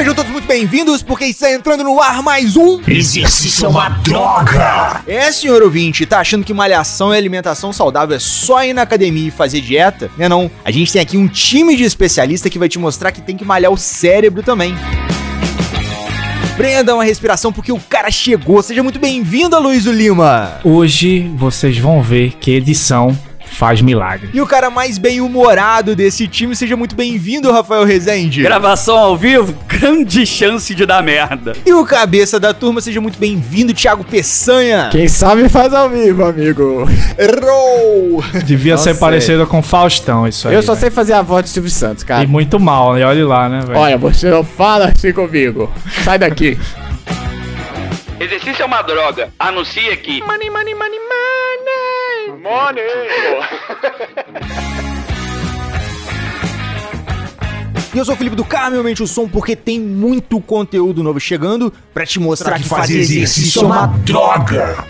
Sejam todos muito bem-vindos, porque está entrando no ar mais um. Exercício é uma droga! É, senhor ouvinte, tá achando que malhação e alimentação saudável é só ir na academia e fazer dieta? Não é não. A gente tem aqui um time de especialista que vai te mostrar que tem que malhar o cérebro também. Prenda uma respiração porque o cara chegou. Seja muito bem-vindo, Luísio Lima. Hoje vocês vão ver que edição faz milagre. E o cara mais bem-humorado desse time, seja muito bem-vindo, Rafael Rezende. Gravação ao vivo, grande chance de dar merda. E o cabeça da turma, seja muito bem-vindo, Thiago Peçanha. Quem sabe faz ao vivo, amigo. Errou! Devia Não ser sei. parecido com Faustão isso aí. Eu só né? sei fazer a voz de Silvio Santos, E cara. muito mal, né? Olha lá, né, velho? Olha, você não fala assim comigo. Sai daqui. Exercício é uma droga. Anuncia aqui. Money, money, money, money. Money. E eu sou o Felipe do Carmo, aumente o som porque tem muito conteúdo novo chegando pra te mostrar que Fazer exercício é uma droga!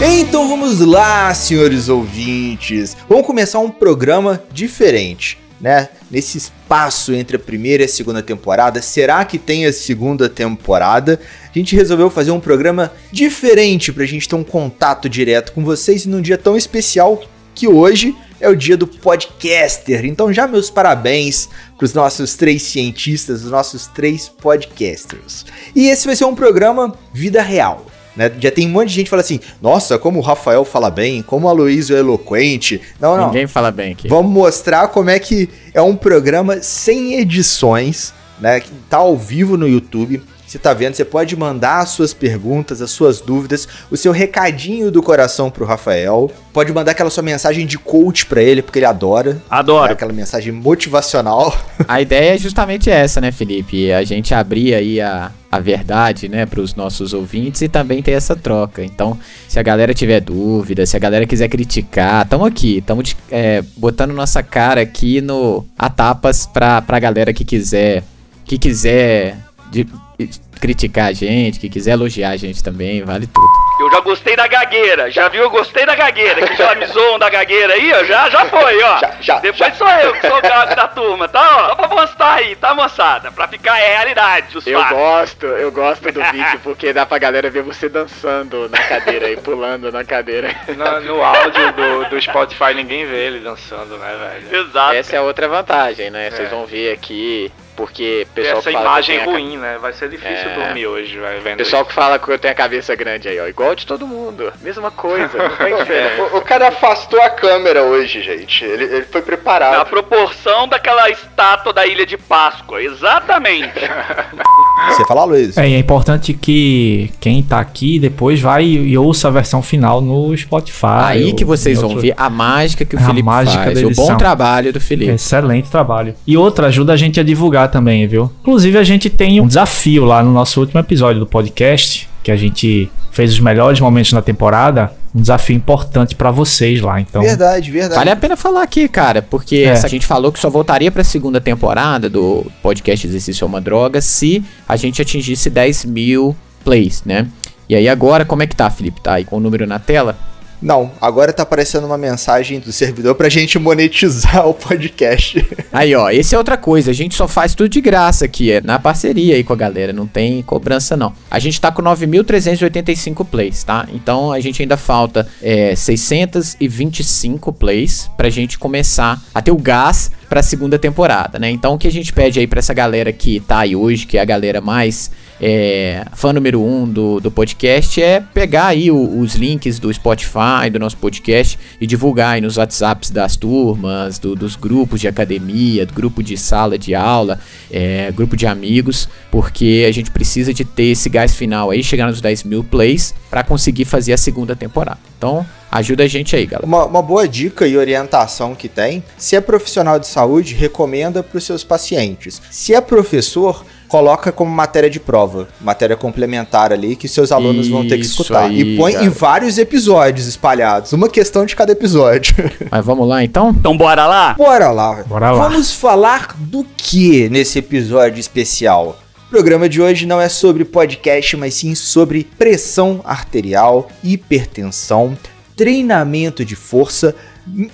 Então vamos lá, senhores ouvintes. Vamos começar um programa diferente, né? Nesse espaço entre a primeira e a segunda temporada, será que tem a segunda temporada? A gente resolveu fazer um programa diferente pra gente ter um contato direto com vocês num dia tão especial que hoje é o dia do podcaster. Então já meus parabéns para os nossos três cientistas, os nossos três podcasters. E esse vai ser um programa vida real. Né? Já tem um monte de gente que fala assim: Nossa, como o Rafael fala bem, como o Aloysio é eloquente. Não, não. Ninguém fala bem aqui. Vamos mostrar como é que é um programa sem edições, né? Que tá ao vivo no YouTube. Você tá vendo, você pode mandar as suas perguntas, as suas dúvidas, o seu recadinho do coração pro Rafael. Pode mandar aquela sua mensagem de coach pra ele, porque ele adora. né? Adoro. Aquela mensagem motivacional. A ideia é justamente essa, né, Felipe? A gente abrir aí a, a verdade, né, pros nossos ouvintes e também ter essa troca. Então, se a galera tiver dúvida, se a galera quiser criticar, tamo aqui, tamo de- é, botando nossa cara aqui no a tapas pra, pra galera que quiser, que quiser de- de- criticar a gente, que quiser elogiar a gente também, vale tudo. Eu já gostei da gagueira. Já viu? Eu gostei da gagueira. Que já me zoam da gagueira aí, ó. Já, já foi, ó. Já, já, Depois sou eu que sou o gago da turma, tá? Ó, só pra mostrar aí, tá, moçada? Pra ficar é realidade, os fatos. gosto, eu gosto do vídeo porque dá pra galera ver você dançando na cadeira e pulando na cadeira. No, no áudio do, do Spotify ninguém vê ele dançando, né, velho? Exato. Essa é a outra vantagem, né? Vocês É. vão ver aqui, porque o pessoal Essa que fala imagem que eu tenho a ruim, né? Vai ser difícil É. dormir hoje, vai vendo. Pessoal que fala que eu tenho a cabeça grande aí, ó. Igual de todo mundo. Mesma coisa, não tem diferença. O, o cara afastou a câmera hoje, gente. Ele, ele foi Na preparado. proporção daquela estátua da Ilha de Páscoa. Exatamente. Você fala, Luiz? É, e é importante que quem tá aqui depois vai e ouça a versão final no Spotify. Aí que vocês vão outro- ver a mágica que o A Felipe mágica faz. da O bom trabalho do Felipe. Excelente trabalho. E outra, ajuda a gente a divulgar também, viu? Inclusive, a gente tem um desafio lá no nosso último episódio do podcast, que a gente fez os melhores momentos na temporada. Um desafio importante pra vocês lá. Então, Verdade, verdade. Vale a pena falar aqui, cara, porque É. a gente falou que só voltaria pra segunda temporada do podcast Exercício é uma Droga se a gente atingisse 10 mil plays, né? E aí agora, como é que tá, Felipe? Tá aí com o número na tela? Não, agora tá aparecendo uma mensagem do servidor pra gente monetizar o podcast. Aí, ó, esse é outra coisa. A gente só faz tudo de graça aqui, é na parceria aí com a galera, não tem cobrança não. A gente tá com 9.385 plays, tá? Então a gente ainda falta é, 625 plays pra gente começar a ter o gás pra segunda temporada, né? Então o que a gente pede aí pra essa galera que tá aí hoje, que é a galera mais é, fã número um do, do podcast, é pegar aí o- os links do Spotify, do nosso podcast e divulgar aí nos WhatsApps das turmas, do- dos grupos de academia, do grupo de sala de aula, é, grupo de amigos, porque a gente precisa de ter esse gás final aí, chegar nos 10 mil plays, pra conseguir fazer a segunda temporada. Então, ajuda a gente aí, galera. Uma, uma boa dica e orientação que tem: se é profissional de saúde, recomenda para os seus pacientes. Se é professor, coloca como matéria de prova, matéria complementar ali que seus alunos vão ter que Isso escutar. aí, e põe cara. em vários episódios espalhados, uma questão de cada episódio. Mas vamos lá então? Então bora lá? Bora lá. Bora lá. Vamos falar do que nesse episódio especial? O programa de hoje não é sobre podcast, mas sim sobre pressão arterial, hipertensão, treinamento de força,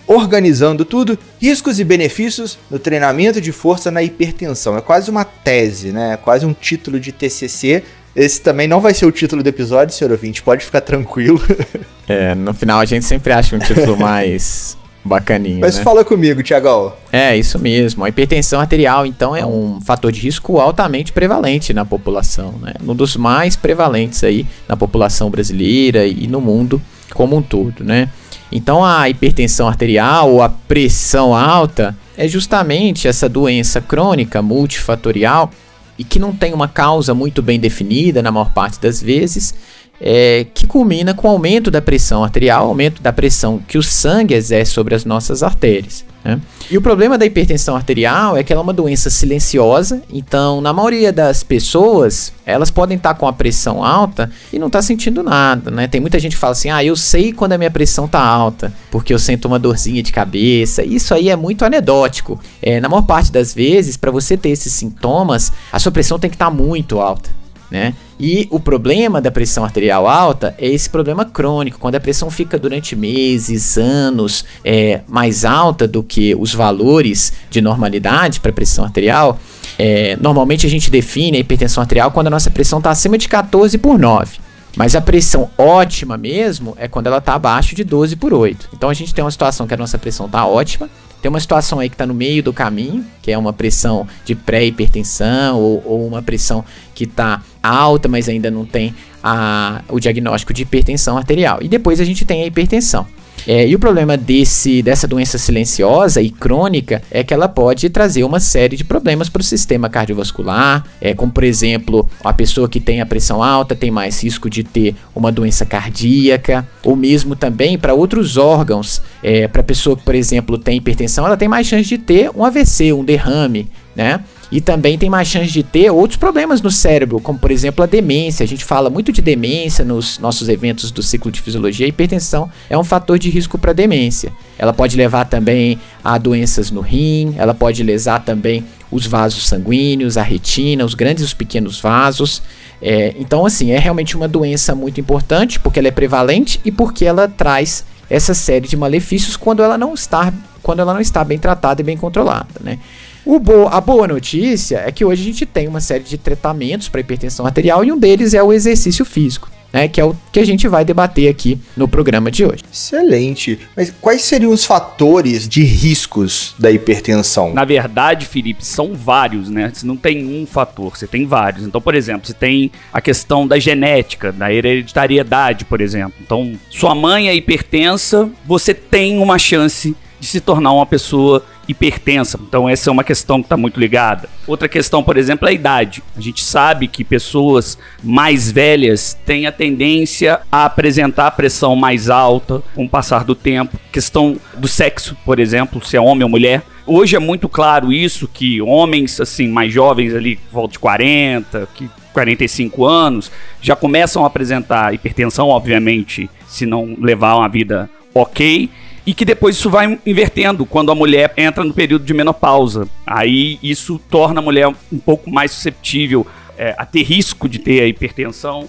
organizando tudo, riscos e benefícios no treinamento de força na hipertensão. É quase uma tese, né? É quase um título de TCC. Esse também não vai ser o título do episódio, senhor ouvinte, pode ficar tranquilo. É, no final a gente sempre acha um título mais bacaninho, Mas né? fala comigo, Tiagão. É, isso mesmo. A hipertensão arterial, então, é um fator de risco altamente prevalente na população, né? Um dos mais prevalentes aí na população brasileira e no mundo como um todo, né? Então, a hipertensão arterial ou a pressão alta é justamente essa doença crônica multifatorial e que não tem uma causa muito bem definida na maior parte das vezes, é, que culmina com o aumento da pressão arterial, aumento da pressão que o sangue exerce sobre as nossas artérias. Né? E o problema da hipertensão arterial é que ela é uma doença silenciosa, então na maioria das pessoas elas podem estar com a pressão alta e não tá sentindo nada, né? Tem muita gente que fala assim, ah, eu sei quando a minha pressão tá alta, porque eu sinto uma dorzinha de cabeça. Isso aí é muito anedótico. É, na maior parte das vezes, para você ter esses sintomas, a sua pressão tem que estar muito alta. Né? E o problema da pressão arterial alta é esse problema crônico, quando a pressão fica durante meses, anos é, mais alta do que os valores de normalidade para pressão arterial. É, normalmente a gente define a hipertensão arterial quando a nossa pressão está acima de 14 por 9. Mas a pressão ótima mesmo é quando ela está abaixo de 12 por 8. Então a gente tem uma situação que a nossa pressão está ótima, tem uma situação aí que está no meio do caminho, que é uma pressão de pré-hipertensão ou, ou, uma pressão que está alta, mas ainda não tem a, o diagnóstico de hipertensão arterial. E depois a gente tem a hipertensão. É, e o problema desse, dessa doença silenciosa e crônica é que ela pode trazer uma série de problemas para o sistema cardiovascular, é, como por exemplo, a pessoa que tem a pressão alta tem mais risco de ter uma doença cardíaca, ou mesmo também para outros órgãos. É, para a pessoa que, por exemplo, tem hipertensão, ela tem mais chance de ter um AVC, um derrame, né? E também tem mais chance de ter outros problemas no cérebro, como por exemplo a demência. A gente fala muito de demência nos nossos eventos do ciclo de fisiologia. A hipertensão é um fator de risco para demência. Ela pode levar também a doenças no rim, ela pode lesar também os vasos sanguíneos, a retina, os grandes e os pequenos vasos. É, então, assim, é realmente uma doença muito importante porque ela é prevalente e porque ela traz essa série de malefícios quando ela não está, quando ela não está bem tratada e bem controlada, né? Bo a boa notícia é que hoje a gente tem uma série de tratamentos para hipertensão arterial e um deles é o exercício físico. Né, que é o que a gente vai debater aqui no programa de hoje. Excelente. Mas quais seriam os fatores de riscos da hipertensão? Na verdade, Felipe, são vários, né? Você não tem um fator, você tem vários. Então, por exemplo, você tem a questão da genética, da hereditariedade, por exemplo. Então, sua mãe é hipertensa, você tem uma chance de se tornar uma pessoa hipertensa. Então, essa é uma questão que está muito ligada. Outra questão, por exemplo, é a idade. A gente sabe que pessoas mais velhas têm a tendência a apresentar pressão mais alta com o passar do tempo. Questão do sexo, por exemplo, se é homem ou mulher. Hoje é muito claro isso, que homens assim mais jovens ali, volta de 40, que 45 anos, já começam a apresentar hipertensão, obviamente, se não levar uma vida ok e que depois isso vai invertendo quando a mulher entra no período de menopausa. Aí isso torna a mulher um pouco mais susceptível é, a ter risco de ter a hipertensão.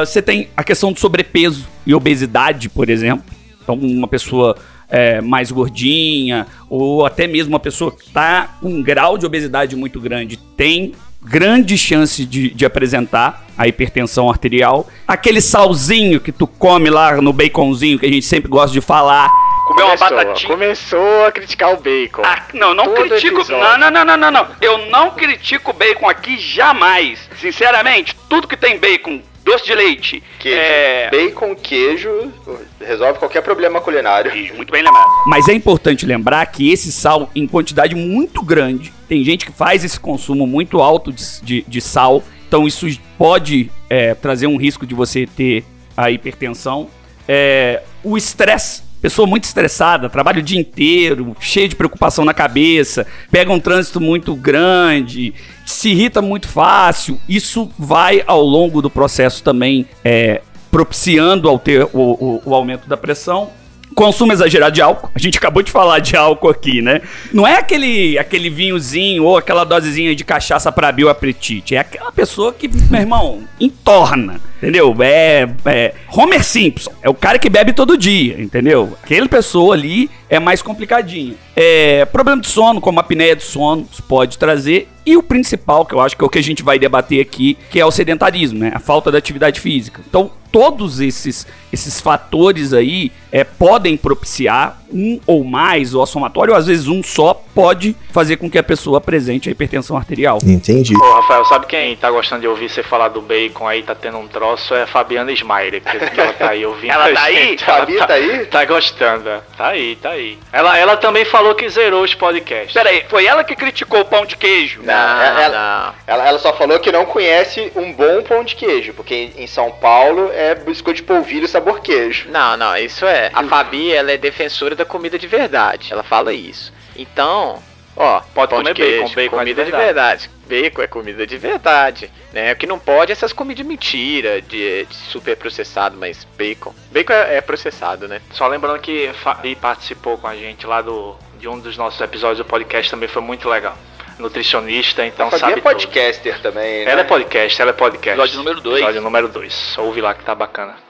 Você uh, tem a questão do sobrepeso e obesidade, por exemplo. Então, uma pessoa é, mais gordinha, ou até mesmo uma pessoa que está com um grau de obesidade muito grande, tem grande chance de, de, apresentar a hipertensão arterial. Aquele salzinho que tu come lá no baconzinho, que a gente sempre gosta de falar. Comer uma batatinha. Começou a criticar o bacon. Ah, não, não Todo critico. Não, não, não, não, não, não. Eu não critico o bacon aqui jamais. Sinceramente, tudo que tem bacon doce de leite, queijo. É... bacon, queijo, resolve qualquer problema culinário. Muito bem lembrado. Mas é importante lembrar que esse sal, em quantidade muito grande, tem gente que faz esse consumo muito alto de, de, de sal, então isso pode é, trazer um risco de você ter a hipertensão. É, o estresse pessoa muito estressada, trabalha o dia inteiro, cheio de preocupação na cabeça, pega um trânsito muito grande, se irrita muito fácil, isso vai ao longo do processo também é, propiciando ao ter o, o, o aumento da pressão consumo exagerado de álcool. A gente acabou de falar de álcool aqui, né? Não é aquele, aquele vinhozinho ou aquela dosezinha de cachaça para abrir o apetite. É aquela pessoa que, meu irmão, entorna. Entendeu? É, é Homer Simpson. É o cara que bebe todo dia, entendeu? Aquela pessoa ali é mais complicadinha. É, problema de sono, como a apneia de sono, pode trazer. E o principal, que eu acho que é o que a gente vai debater aqui, que é o sedentarismo, né? A falta de atividade física. Então, todos esses, esses fatores aí é, podem propiciar um ou mais, ou a somatório, ou às vezes um só, pode fazer com que a pessoa apresente a hipertensão arterial. Entendi. Ô, Rafael, sabe quem tá gostando de ouvir você falar do bacon aí, tá tendo um troço? É a Fabiana Smaire, que que ela tá aí ouvindo. Ela tá aí? gente. Ela Fabi tá aí? Tá gostando. é. Tá aí, tá aí. Ela, ela também falou que zerou os podcasts. Pera aí, foi ela que criticou o pão de queijo? Não, ela, ela, ela só falou que não conhece um bom pão de queijo, porque em São Paulo é biscoito de polvilho sabor queijo. Não, não, isso é. A Fabi, ela é defensora da comida de verdade. Ela fala isso. Então, ó, Pode pão comer de queijo, bacon, bacon é de comida de verdade. verdade. Bacon é comida de verdade, né? O que não pode é essas comidas de mentira, de, de super processado, mas bacon. Bacon é, é processado, né? Só lembrando que Fabi participou com a gente lá do, de um dos nossos episódios do podcast, também foi muito legal. Nutricionista, então sabe é tudo. podcaster também, né? Ela é podcast, ela é podcast. Episódio número dois. Episódio número 2. Ouve lá que tá bacana.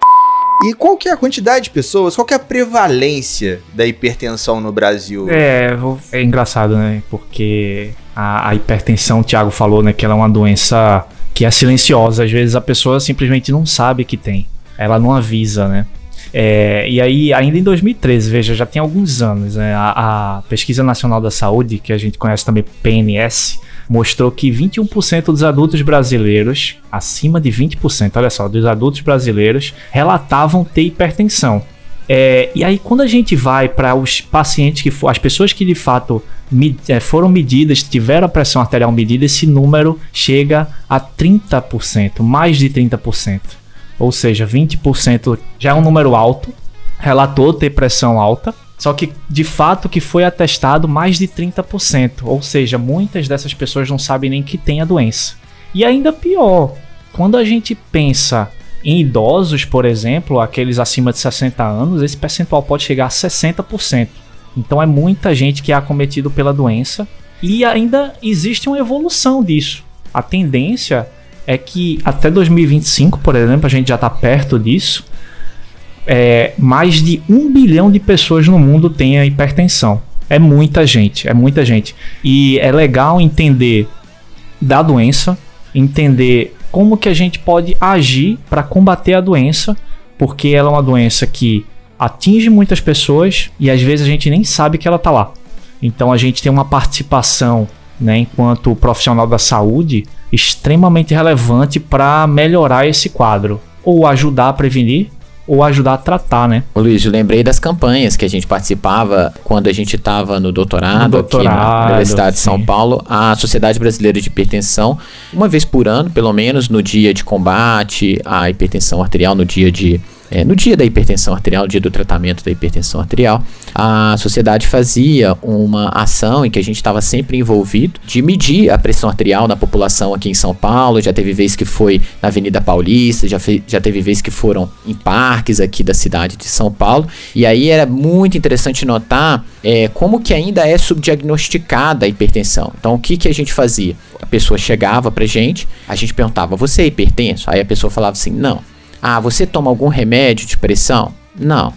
E qual que é a quantidade de pessoas, qual que é a prevalência da hipertensão no Brasil? É, é engraçado, né? Porque a, a hipertensão, o Thiago falou, né? Que ela é uma doença que é silenciosa. Às vezes a pessoa simplesmente não sabe que tem. Ela não avisa, né? É, e aí, ainda em 2013, veja, já tem alguns anos, né? A, a Pesquisa Nacional da Saúde, que a gente conhece também PNS, mostrou que 21% dos adultos brasileiros, acima de 20%, olha só, dos adultos brasileiros, relatavam ter hipertensão. É, e aí, quando a gente vai para os pacientes que for, as pessoas que de fato me- é, foram medidas, tiveram a pressão arterial medida, esse número chega a 30%, mais de 30%. Ou seja, 20% já é um número alto, relatou ter pressão alta, só que de fato que foi atestado mais de 30%. Ou seja, muitas dessas pessoas não sabem nem que tem a doença. E ainda pior, quando a gente pensa em idosos, por exemplo, aqueles acima de 60 anos, esse percentual pode chegar a 60%. Então é muita gente que é acometido pela doença e ainda existe uma evolução disso. A tendência é que até 2025, por exemplo, a gente já está perto disso. É, mais de um bilhão de pessoas no mundo têm a hipertensão. É muita gente, é muita gente. E é legal entender da doença, entender como que a gente pode agir para combater a doença, porque ela é uma doença que atinge muitas pessoas e às vezes a gente nem sabe que ela tá lá. Então a gente tem uma participação, né, enquanto profissional da saúde, extremamente relevante para melhorar esse quadro, ou ajudar a prevenir, ou ajudar a tratar, né? Ô Luiz, eu lembrei das campanhas que a gente participava quando a gente estava no doutorado, No aqui na doutorado, Universidade de São sim. Paulo, a Sociedade Brasileira de Hipertensão, uma vez por ano, pelo menos, no dia de combate à hipertensão arterial, no dia de é, no dia da hipertensão arterial, no dia do tratamento da hipertensão arterial, a sociedade fazia uma ação em que a gente estava sempre envolvido de medir a pressão arterial na população aqui em São Paulo. Já teve vez que foi na Avenida Paulista, já, fe- já teve vez que foram em parques aqui da cidade de São Paulo. E aí era muito interessante notar é, como que ainda é subdiagnosticada a hipertensão. Então o que, que a gente fazia? A pessoa chegava pra gente, a gente perguntava, você é hipertenso? Aí a pessoa falava assim, não. Ah, você toma algum remédio de pressão? Não.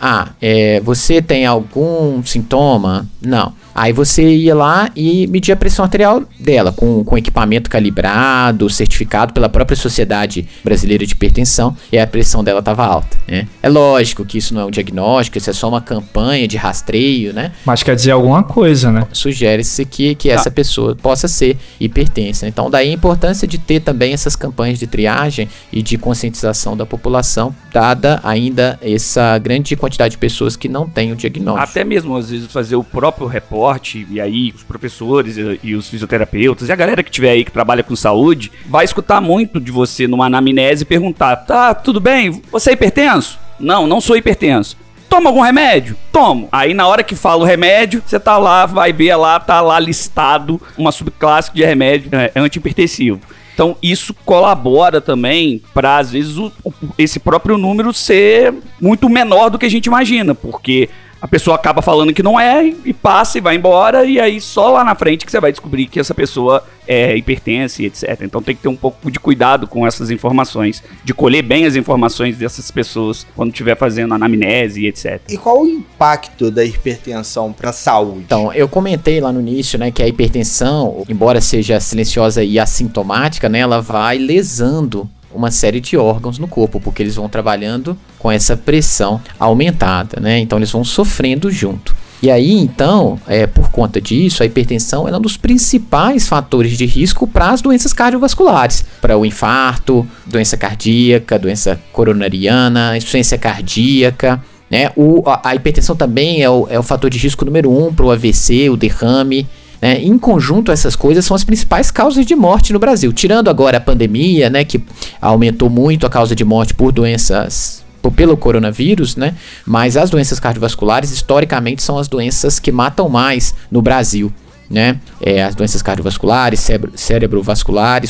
Ah, é, você tem algum sintoma? Não. Aí você ia lá e media a pressão arterial dela com, com equipamento calibrado, certificado pela própria Sociedade Brasileira de Hipertensão, e a pressão dela estava alta. Né? É lógico que isso não é um diagnóstico, isso é só uma campanha de rastreio, né? Mas quer dizer alguma coisa, né? Sugere-se que, que essa pessoa possa ser hipertensa. Então, daí a importância de ter também essas campanhas de triagem e de conscientização da população, dada ainda essa grande quantidade de pessoas que não têm o diagnóstico. Até mesmo, às vezes, fazer o próprio reporte, e aí os professores e, e os fisioterapeutas, e a galera que tiver aí que trabalha com saúde, vai escutar muito de você numa anamnese e perguntar: tá, tudo bem? Você é hipertenso? Não, não sou hipertenso. Toma algum remédio? Tomo. Aí na hora que fala o remédio, você tá lá, vai ver lá, tá lá listado uma subclasse de remédio é, antihipertensivo. Então isso colabora também para às vezes o- o- esse próprio número ser muito menor do que a gente imagina, porque a pessoa acaba falando que não é e passa e vai embora, e aí só lá na frente que você vai descobrir que essa pessoa é hipertense, etc. Então tem que ter um pouco de cuidado com essas informações, de colher bem as informações dessas pessoas quando estiver fazendo anamnese, etc. E qual o impacto da hipertensão para a saúde? Então, eu comentei lá no início, né, que a hipertensão, embora seja silenciosa e assintomática, né, ela vai lesando uma série de órgãos no corpo, porque eles vão trabalhando com essa pressão aumentada, né? Então eles vão sofrendo junto. E aí, então, é, por conta disso, a hipertensão é um dos principais fatores de risco para as doenças cardiovasculares, para o infarto, doença cardíaca, doença coronariana, insuficiência cardíaca. Né? O, a, a hipertensão também é o, é o fator de risco número um para o AVC, o derrame, né? Em conjunto, essas coisas são as principais causas de morte no Brasil. Tirando agora a pandemia, né, que aumentou muito a causa de morte por doenças pelo coronavírus, né? Mas as doenças cardiovasculares historicamente são as doenças que matam mais no Brasil né? É, as doenças cardiovasculares, cérebro,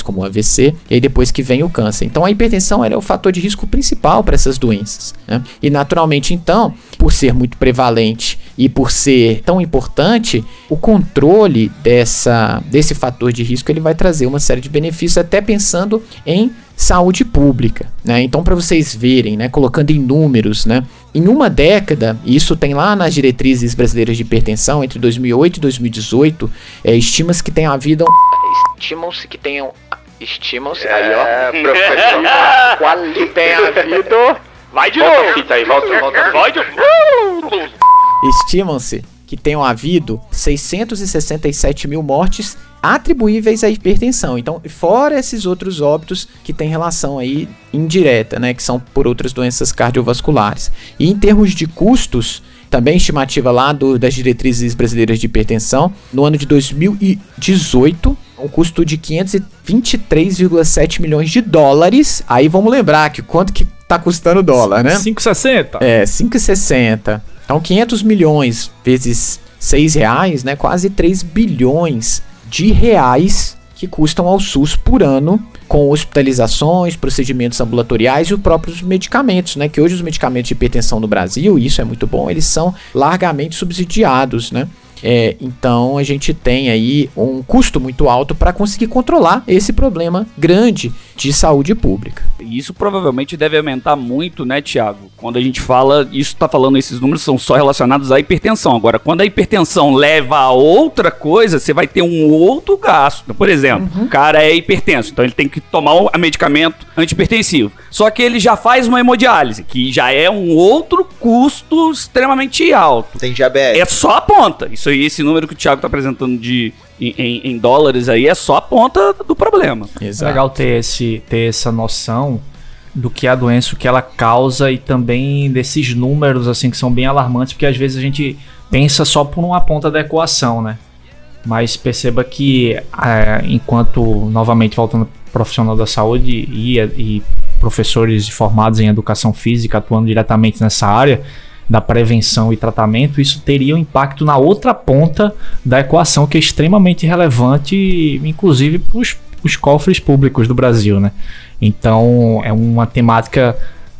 como o AVC, e aí depois que vem o câncer. Então a hipertensão é o fator de risco principal para essas doenças. Né? E naturalmente, então, por ser muito prevalente e por ser tão importante, o controle dessa, desse fator de risco ele vai trazer uma série de benefícios, até pensando em saúde pública, né? Então para vocês verem, né, colocando em números, né, em uma década, isso tem lá nas diretrizes brasileiras de hipertensão entre 2008 e 2018, é, estima-se que tenha havido estimam-se que tenham estimam-se é, aí ó, professor, qual que tenha havido Vai de volta novo. Fita aí, volta, volta. Vai de Estimam-se que tenham havido 667 mil mortes atribuíveis à hipertensão. Então, fora esses outros óbitos que têm relação aí indireta, né, que são por outras doenças cardiovasculares. E em termos de custos, também estimativa lá do, das diretrizes brasileiras de hipertensão, no ano de 2018, um custo de 523,7 milhões de dólares. Aí vamos lembrar que quanto que tá custando o dólar, né? 5,60. É, 5,60. Então 500 milhões vezes 6 reais, né? Quase 3 bilhões de reais que custam ao SUS por ano com hospitalizações, procedimentos ambulatoriais e os próprios medicamentos, né? Que hoje os medicamentos de hipertensão no Brasil, e isso é muito bom, eles são largamente subsidiados, né? É, então a gente tem aí um custo muito alto para conseguir controlar esse problema grande de saúde pública. Isso provavelmente deve aumentar muito, né, Tiago? Quando a gente fala, isso está falando, esses números são só relacionados à hipertensão. Agora, quando a hipertensão leva a outra coisa, você vai ter um outro gasto. Por exemplo, uhum. o cara é hipertenso, então ele tem que tomar um medicamento antihipertensivo. Só que ele já faz uma hemodiálise, que já é um outro custo extremamente alto. Tem diabetes. É só a ponta. Isso aí, esse número que o Thiago está apresentando de em, em, em, dólares aí é só a ponta do problema. Exato. É legal ter, esse, ter essa noção do que é a doença, o que ela causa e também desses números assim que são bem alarmantes, porque às vezes a gente pensa só por uma ponta da equação, né? Mas perceba que é, enquanto, novamente voltando profissional da saúde e, e professores formados em educação física atuando diretamente nessa área da prevenção e tratamento, isso teria um impacto na outra ponta da equação que é extremamente relevante, inclusive para os cofres públicos do Brasil, né? Então é uma temática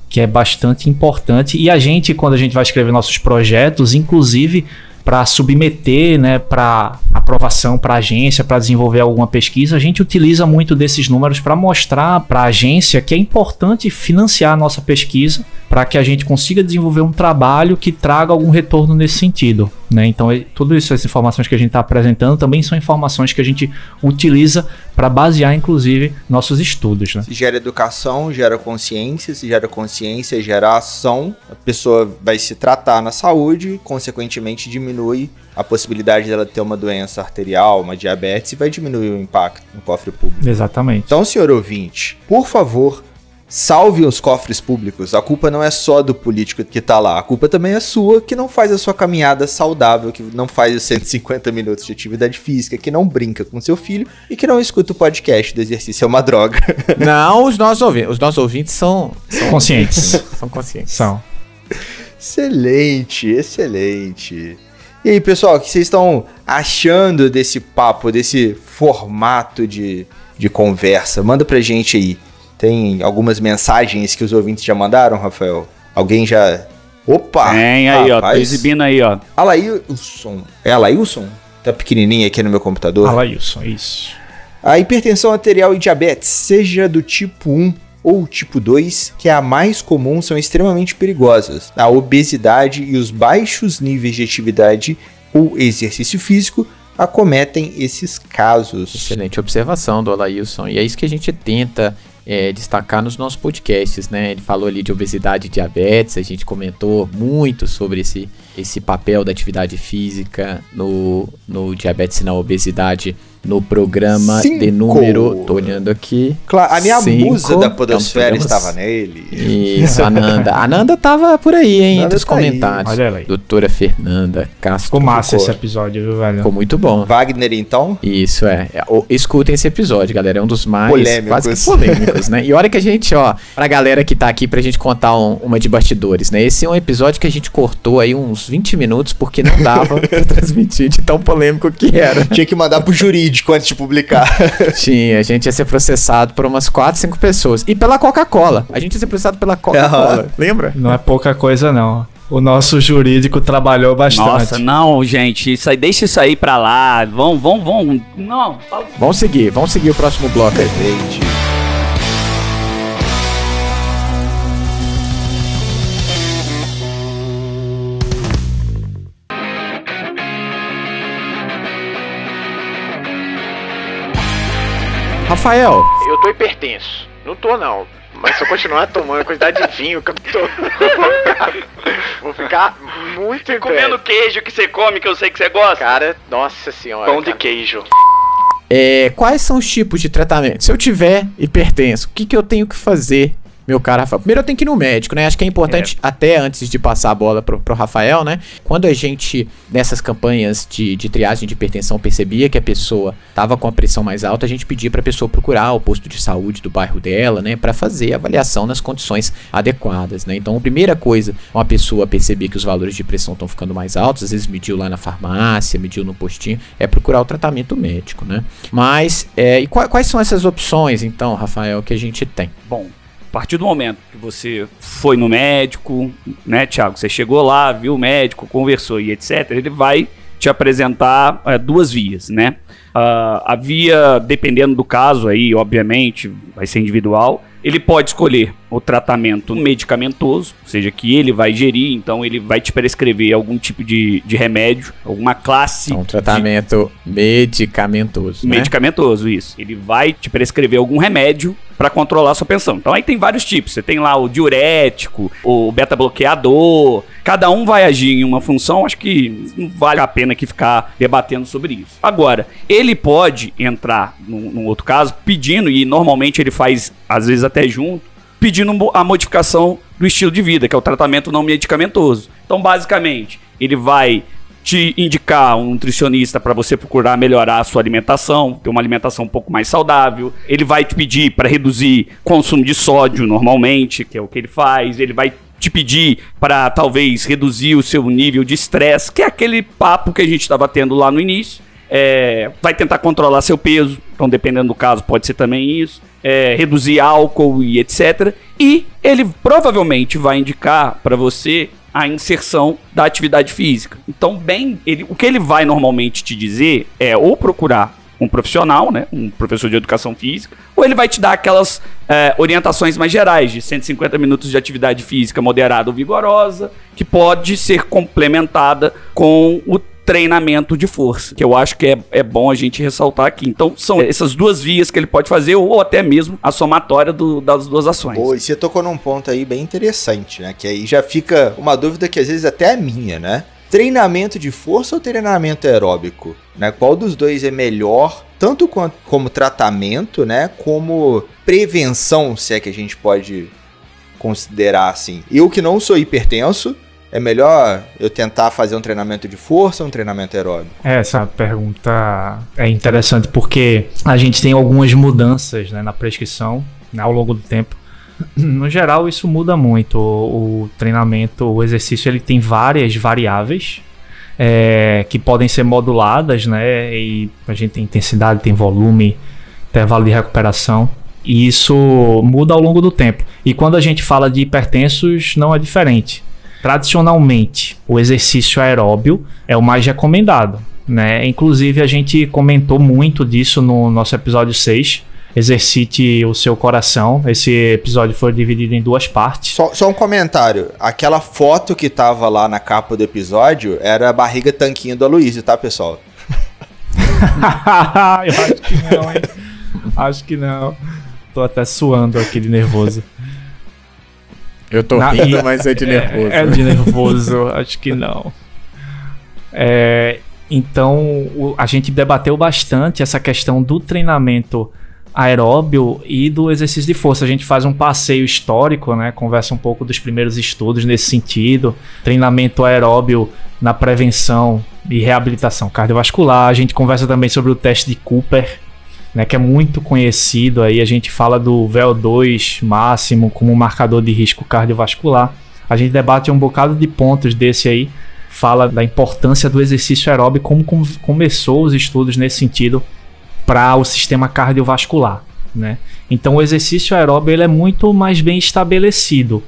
que é bastante importante e a gente, quando a gente vai escrever nossos projetos, inclusive para submeter, né, para aprovação para agência, para desenvolver alguma pesquisa, a gente utiliza muito desses números para mostrar para a agência que é importante financiar a nossa pesquisa para que a gente consiga desenvolver um trabalho que traga algum retorno nesse sentido. Né? Então, tudo isso, essas informações que a gente está apresentando também são informações que a gente utiliza para basear, inclusive, nossos estudos. Né? Se gera educação, gera consciência, se gera consciência, gera ação, a pessoa vai se tratar na saúde, consequentemente diminui a possibilidade dela ter uma doença arterial, uma diabetes, e vai diminuir o impacto no cofre público. Exatamente. Então, senhor ouvinte, por favor, Salve os cofres públicos. A culpa não é só do político que tá lá. A culpa também é sua, que não faz a sua caminhada saudável, que não faz os 150 minutos de atividade física, que não brinca com seu filho e que não escuta o podcast do exercício é uma droga. Não, os nossos ouvintes. Os nossos ouvintes são, são conscientes. são conscientes. São. Excelente, excelente. E aí, pessoal, o que vocês estão achando desse papo, desse formato de, de conversa? Manda pra gente aí. Tem algumas mensagens que os ouvintes já mandaram, Rafael? Alguém já. Opa! Tem aí, ó. Tô rapaz. exibindo aí, ó. Alailson. É Alailson? Tá pequenininho aqui no meu computador. Fala isso, isso. A hipertensão arterial e diabetes, seja do tipo 1 ou tipo 2, que é a mais comum, são extremamente perigosas. A obesidade e os baixos níveis de atividade ou exercício físico acometem esses casos. Excelente observação do Alailson. E é isso que a gente tenta é, destacar nos nossos podcasts, né? Ele falou ali de obesidade e diabetes, a gente comentou muito sobre esse, esse papel da atividade física no, no diabetes e na obesidade no programa Cinco. de número. Tô olhando aqui. Claro, a minha Cinco. musa da Então, podosfera programa estava nele. Isso, Ananda. A Ananda tava por aí, hein, Ananda entre os tá aí. comentários. Olha ela aí. Doutora Fernanda Castro. Ficou massa esse episódio, viu, velho? Ficou muito bom. Wagner, então. Isso, é. É, Escutem esse episódio, galera. É um dos mais Polêmicos. quase que né? E olha que a gente, ó, pra galera que tá aqui pra gente contar um- uma de bastidores, né? Esse é um episódio que a gente cortou aí uns 20 minutos porque não dava pra transmitir de tão polêmico que era. Tinha que mandar pro jurídico antes de publicar. Tinha, a gente ia ser processado por umas 4, 5 pessoas. E pela Coca-Cola. A gente ia ser processado pela Coca-Cola. Lembra? Não é pouca coisa, não. O nosso jurídico trabalhou bastante. Nossa, não, gente. Isso aí, deixa isso aí pra lá. Vão, vão, vão. Não, Vamos seguir, vamos seguir o próximo bloco aí. Gente. Rafael, Eu tô hipertenso. Não tô, não. Mas se eu continuar tomando a quantidade de vinho que eu tô. Vou ficar muito E comendo queijo que você come, que eu sei que você gosta. Cara, nossa senhora. Pão de cara. queijo. é, quais são os tipos de tratamento? Se eu tiver hipertenso, o que, que eu tenho que fazer, meu caro Rafael? Primeiro eu tenho que ir no médico, né? Acho que é importante, até antes de passar a bola pro, pro Rafael, né? Quando a gente, nessas campanhas de, de triagem de hipertensão, percebia que a pessoa tava com a pressão mais alta, a gente pedia pra pessoa procurar o posto de saúde do bairro dela, né? Pra fazer a avaliação nas condições adequadas, né? Então, a primeira coisa, uma pessoa perceber que os valores de pressão estão ficando mais altos, às vezes mediu lá na farmácia, mediu no postinho, é procurar o tratamento médico, né? Mas, é, e qua- quais são essas opções, então, Rafael, que a gente tem? Bom, a partir do momento que você foi no médico, né, Thiago? Você chegou lá, viu o médico, conversou e etc. Ele vai te apresentar é, duas vias, né? Ah, a via, dependendo do caso aí, obviamente, vai ser individual. Ele pode escolher o tratamento medicamentoso, seja, que ele vai gerir, então ele vai te prescrever algum tipo de, de remédio, alguma classe Então, um de tratamento medicamentoso, né? Medicamentoso, isso. Ele vai te prescrever algum remédio para controlar a sua pressão. Então aí tem vários tipos. Você tem lá o diurético, o beta-bloqueador. Cada um vai agir em uma função. Acho que não vale a pena aqui ficar debatendo sobre isso. Agora, ele pode entrar num, num outro caso pedindo, e normalmente ele faz às vezes até junto, pedindo a modificação do estilo de vida, que é o tratamento não medicamentoso. Então, basicamente, ele vai te indicar um nutricionista para você procurar melhorar a sua alimentação, ter uma alimentação um pouco mais saudável. Ele vai te pedir para reduzir consumo de sódio normalmente, que é o que ele faz. Ele vai te pedir para talvez reduzir o seu nível de estresse, que é aquele papo que a gente estava tendo lá no início. É, vai tentar controlar seu peso, então dependendo do caso pode ser também isso. É, reduzir álcool e etc. E ele provavelmente vai indicar para você a inserção da atividade física. Então, bem, ele, o que ele vai normalmente te dizer é ou procurar um profissional, né, um professor de educação física, ou ele vai te dar aquelas é, orientações mais gerais de 150 minutos de atividade física moderada ou vigorosa, que pode ser complementada com o treinamento de força, que eu acho que é, é bom a gente ressaltar aqui. Então, são essas duas vias que ele pode fazer, ou até mesmo a somatória do- das duas ações. Pô, e você tocou num ponto aí bem interessante, né? Que aí já fica uma dúvida que às vezes até é minha, né? Treinamento de força ou treinamento aeróbico? Né? Qual dos dois é melhor, tanto quanto, como tratamento, né? Como prevenção, se é que a gente pode considerar assim. Eu que não sou hipertenso, é melhor eu tentar fazer um treinamento de força ou um treinamento aeróbico? Essa pergunta é interessante porque a gente tem algumas mudanças né, na prescrição né, ao longo do tempo. No geral, isso muda muito. O, o treinamento, o exercício, ele tem várias variáveis é, que podem ser moduladas, né? E a gente tem intensidade, tem volume, intervalo de recuperação. E isso muda ao longo do tempo. E quando a gente fala de hipertensos, não é diferente. Tradicionalmente, o exercício aeróbio é o mais recomendado. Né? Inclusive, a gente comentou muito disso no nosso episódio 6. Exercite o seu coração. Esse episódio foi dividido em duas partes. Só, só um comentário. Aquela foto que tava lá na capa do episódio era a barriga tanquinho do Aloysio, tá, pessoal? Eu acho que não, hein? Acho que não. Tô até suando aqui de nervoso. Eu tô Na- rindo, mas é de nervoso. É, é de nervoso, acho que não. É, então, o- a gente debateu bastante essa questão do treinamento aeróbio e do exercício de força. A gente faz um passeio histórico, né? Conversa um pouco dos primeiros estudos nesse sentido. Treinamento aeróbio na prevenção e reabilitação cardiovascular. A gente conversa também sobre o teste de Cooper, né, que é muito conhecido aí. A gente fala do VO2 máximo como marcador de risco cardiovascular. A gente debate um bocado de pontos desse aí. Fala da importância do exercício aeróbico, como com- começou os estudos nesse sentido para o sistema cardiovascular, né? Então o exercício aeróbio ele é muito mais bem estabelecido.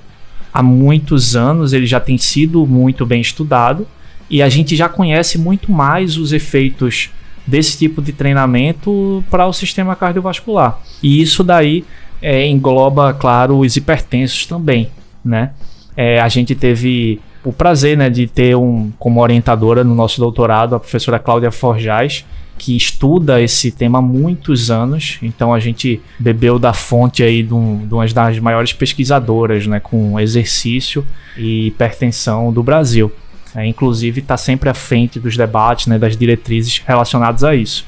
Há muitos anos ele já tem sido muito bem estudado e a gente já conhece muito mais os efeitos desse tipo de treinamento para o sistema cardiovascular. E isso daí é, engloba, claro, os hipertensos também, né? É, a gente teve o prazer né, de ter um, como orientadora no nosso doutorado a professora Cláudia Forjaz, que estuda esse tema há muitos anos. Então a gente bebeu da fonte aí de, um, de uma das maiores pesquisadoras né, com exercício e hipertensão do Brasil. É, inclusive está sempre à frente dos debates, né, das diretrizes relacionadas a isso.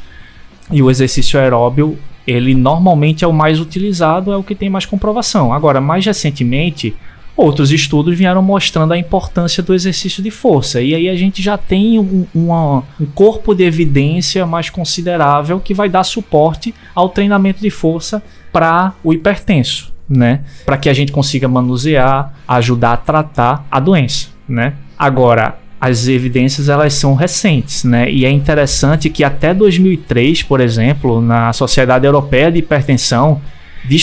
E o exercício aeróbio, ele normalmente é o mais utilizado, é o que tem mais comprovação. Agora, mais recentemente, outros estudos vieram mostrando a importância do exercício de força. E aí a gente já tem um, uma- um corpo de evidência mais considerável que vai dar suporte ao treinamento de força para o hipertenso, né? Para que a gente consiga manusear, ajudar a tratar a doença, né? Agora, as evidências elas são recentes, né? E é interessante que até 2003, por exemplo, na Sociedade Europeia de Hipertensão,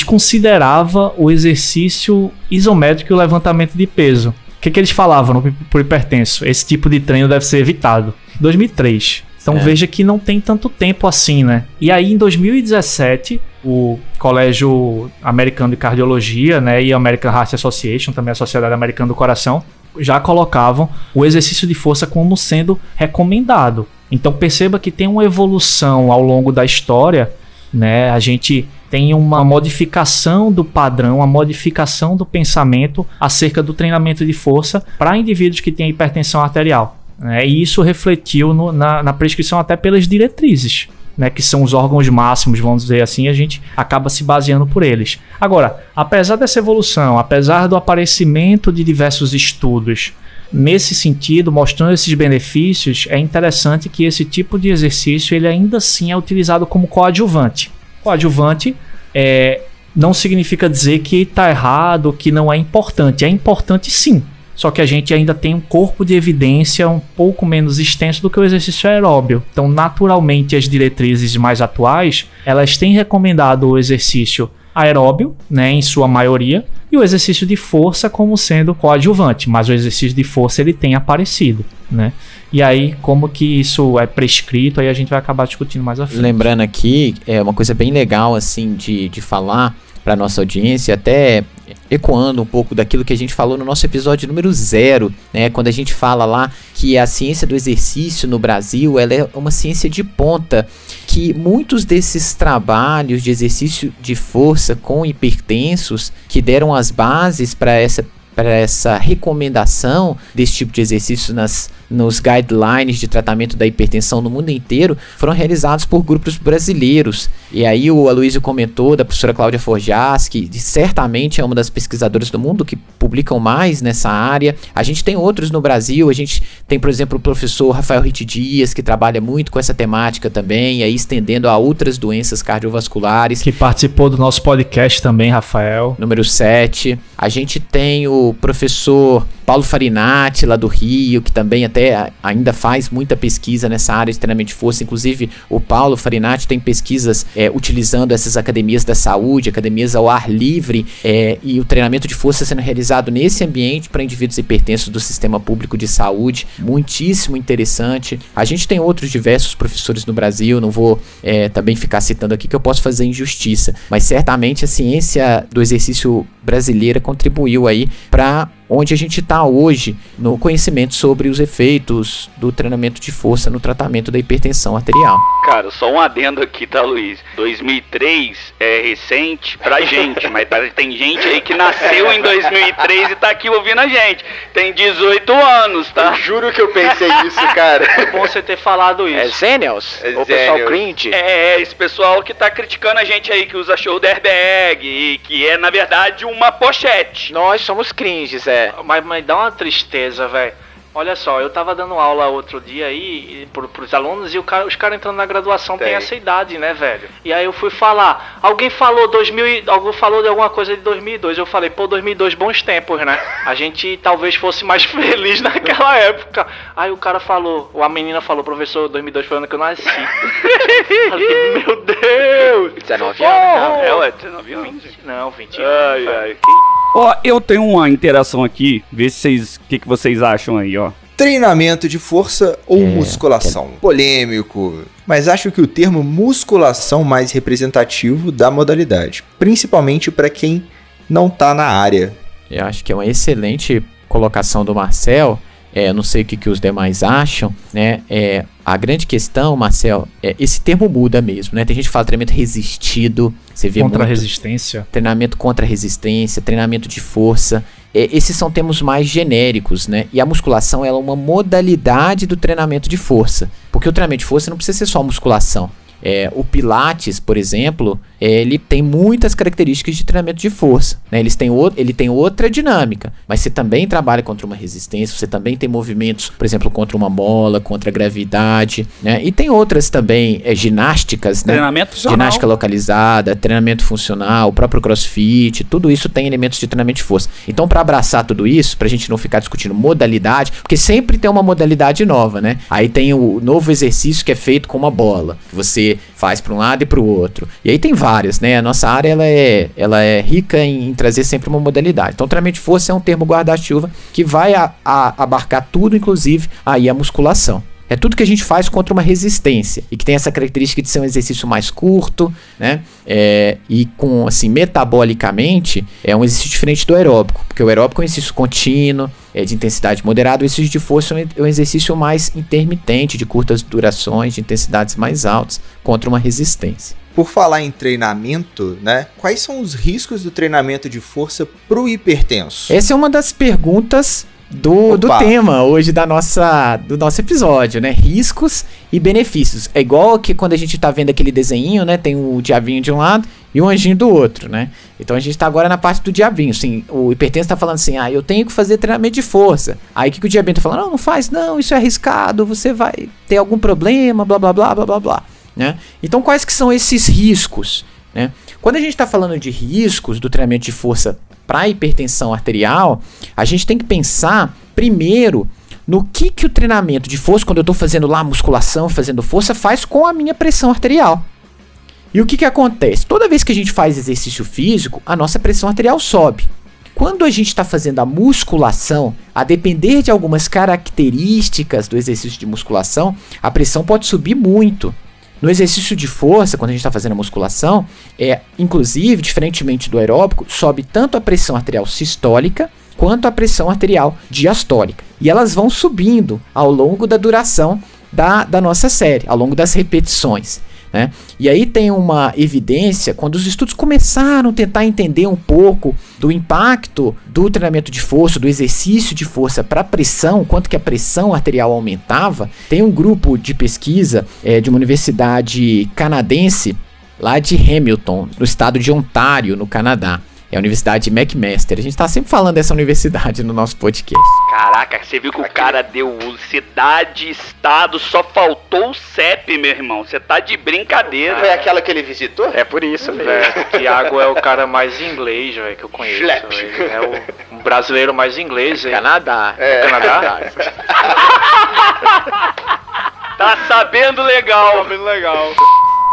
desconsiderava o exercício isométrico e o levantamento de peso. O que, que eles falavam no- pro hipertenso? Esse tipo de treino deve ser evitado. 2003. Então É. veja que não tem tanto tempo assim, né? E aí em 2017, o Colégio Americano de Cardiologia, né, e a American Heart Association, também a Sociedade Americana do Coração, já colocavam o exercício de força como sendo recomendado. Então perceba que tem uma evolução ao longo da história, né? A gente tem uma modificação do padrão, uma modificação do pensamento acerca do treinamento de força para indivíduos que têm hipertensão arterial. né? E isso refletiu no- na, na prescrição até pelas diretrizes. Né, que são os órgãos máximos, vamos dizer assim, a gente acaba se baseando por eles. Agora, apesar dessa evolução, apesar do aparecimento de diversos estudos nesse sentido, mostrando esses benefícios, é interessante que esse tipo de exercício ele ainda assim é utilizado como coadjuvante. Coadjuvante é, não significa dizer que está errado, que não é importante. É importante sim. Só que a gente ainda tem um corpo de evidência um pouco menos extenso do que o exercício aeróbio. Então, naturalmente, as diretrizes mais atuais, elas têm recomendado o exercício aeróbio, né, em sua maioria, e o exercício de força como sendo coadjuvante, mas o exercício de força ele tem aparecido, né? E aí, como que isso é prescrito, aí a gente vai acabar discutindo mais à frente. Lembrando aqui, é uma coisa bem legal assim de, de falar para nossa audiência, até ecoando um pouco daquilo que a gente falou no nosso episódio número zero, né, quando a gente fala lá que a ciência do exercício no Brasil, ela é uma ciência de ponta, que muitos desses trabalhos de exercício de força com hipertensos que deram as bases para essa para essa recomendação desse tipo de exercício nas, nos guidelines de tratamento da hipertensão no mundo inteiro foram realizados por grupos brasileiros. E aí o Aloysio comentou da professora Cláudia Forjas, que certamente é uma das pesquisadoras do mundo que publicam mais nessa área. A gente tem outros no Brasil, a gente tem, por exemplo, o professor Rafael Ritt Dias, que trabalha muito com essa temática também, e aí estendendo a outras doenças cardiovasculares. Que participou do nosso podcast também, Rafael. Número 7. A gente tem o professor Paulo Farinati, lá do Rio, que também até ainda faz muita pesquisa nessa área de treinamento de força. Inclusive, o Paulo Farinati tem pesquisas é, utilizando essas academias da saúde, academias ao ar livre, é, e o treinamento de força sendo realizado nesse ambiente para indivíduos hipertensos do sistema público de saúde. Muitíssimo interessante. A gente tem outros diversos professores no Brasil, não vou é, também ficar citando aqui que eu posso fazer injustiça, mas certamente a ciência do exercício brasileira contribuiu aí para onde a gente está hoje no conhecimento sobre os efeitos do treinamento de força no tratamento da hipertensão arterial. Cara, só um adendo aqui, tá, Luiz? 2003 é recente pra gente, mas tá- tem gente aí que nasceu em 2003 e tá aqui ouvindo a gente. Tem 18 anos, tá? Eu juro que eu pensei nisso, cara. É bom você ter falado É isso. Zenials? É o pessoal cringe? É, esse pessoal que tá criticando a gente aí que usa shoulder bag e que é, na verdade, uma pochete. Nós somos cringes, é. Mas, mas dá uma tristeza, velho. Olha só, eu tava dando aula outro dia aí pro, pros alunos e o cara, os caras entrando na graduação tem. Tem. essa idade, né, velho? E aí eu fui falar, alguém falou 2000, e- alguém falou de alguma coisa de 2002. Eu falei, pô, 2002 bons tempos, né? A gente talvez fosse mais feliz naquela época. Aí o cara falou, ou a menina falou, professor, 2002 foi o ano que eu nasci. falei, meu Deus! 19 anos. É, ué, 19 anos. Não, 20 Ai, ai. Ó, eu tenho uma interação aqui, vê se vocês, o que, que vocês acham aí, ó. Treinamento de força ou É, musculação? Polêmico. Mas acho que o termo musculação mais representativo da modalidade, principalmente para quem não tá na área. Eu acho que é uma excelente colocação do Marcel. É, não sei o que, que os demais acham, né? É, a grande questão, Marcel, é esse termo muda mesmo, né? Tem gente que fala treinamento resistido, você vê Contra muito resistência. treinamento contra resistência, treinamento de força. É, esses são termos mais genéricos, né? E a musculação ela é uma modalidade do treinamento de força. Porque o treinamento de força não precisa ser só musculação. É, o Pilates, por exemplo, ele tem muitas características de treinamento de força. Né? Eles têm o, ele tem outra dinâmica, mas você também trabalha contra uma resistência, você também tem movimentos, por exemplo, contra uma mola, contra a gravidade, né? E tem outras também é, ginásticas, né? Treinamento funcional. Ginástica localizada, treinamento funcional, o próprio crossfit, tudo isso tem elementos de treinamento de força. Então, para abraçar tudo isso, pra gente não ficar discutindo modalidade, porque sempre tem uma modalidade nova, né? Aí tem o novo exercício que é feito com uma bola, que faz para um lado e para o outro. E aí tem várias, né? A nossa área ela é, ela é rica em, em trazer sempre uma modalidade. Então, treinamento de força é um termo guarda-chuva que vai a- a- abarcar tudo, inclusive aí a musculação. É tudo que a gente faz contra uma resistência e que tem essa característica de ser um exercício mais curto, né? É, e com assim metabolicamente é um exercício diferente do aeróbico, porque o aeróbico é um exercício contínuo, é de intensidade moderada, o exercício de força é um exercício mais intermitente, de curtas durações, de intensidades mais altas contra uma resistência. Por falar em treinamento, né? Quais são os riscos do treinamento de força pro hipertenso? Essa é uma das perguntas do, do tema hoje da nossa, do nosso episódio, né? Riscos e benefícios. É igual que quando a gente tá vendo aquele desenho, né? Tem o diabinho de um lado e o anjinho do outro, né? Então a gente tá agora na parte do diabinho. Assim, o hipertenso tá falando assim: ah, eu tenho que fazer treinamento de força. Aí o que, que o diabinho tá falando? Não, não faz, não, isso é arriscado, você vai ter algum problema, blá blá blá blá blá blá. Né? Então, quais que são esses riscos? Né? Quando a gente está falando de riscos do treinamento de força para hipertensão arterial, a gente tem que pensar primeiro no que, que o treinamento de força, quando eu estou fazendo lá musculação, fazendo força, faz com a minha pressão arterial. E o que, que acontece? Toda vez que a gente faz exercício físico, a nossa pressão arterial sobe. Quando a gente está fazendo a musculação, a depender de algumas características do exercício de musculação, a pressão pode subir muito. No exercício de força, quando a gente está fazendo a musculação, é, inclusive, diferentemente do aeróbico, sobe tanto a pressão arterial sistólica quanto a pressão arterial diastólica. E elas vão subindo ao longo da duração da, da nossa série, ao longo das repetições. Né? E aí tem uma evidência, quando os estudos começaram a tentar entender um pouco do impacto do treinamento de força, do exercício de força para a pressão, quanto que a pressão arterial aumentava, tem um grupo de pesquisa é, de uma universidade canadense, lá de Hamilton, no estado de Ontário, no Canadá. É a Universidade McMaster. A gente está sempre falando dessa universidade no nosso podcast. Caraca, você viu que o cara deu cidade, estado, só faltou o CEP, meu irmão. Você tá de brincadeira. Foi aquela que ele visitou? É por isso mesmo. Velho, Thiago é o cara mais inglês, velho, que eu conheço. Velho. É o, brasileiro mais inglês, hein? Canadá. É. Canadá? Tá sabendo legal. legal.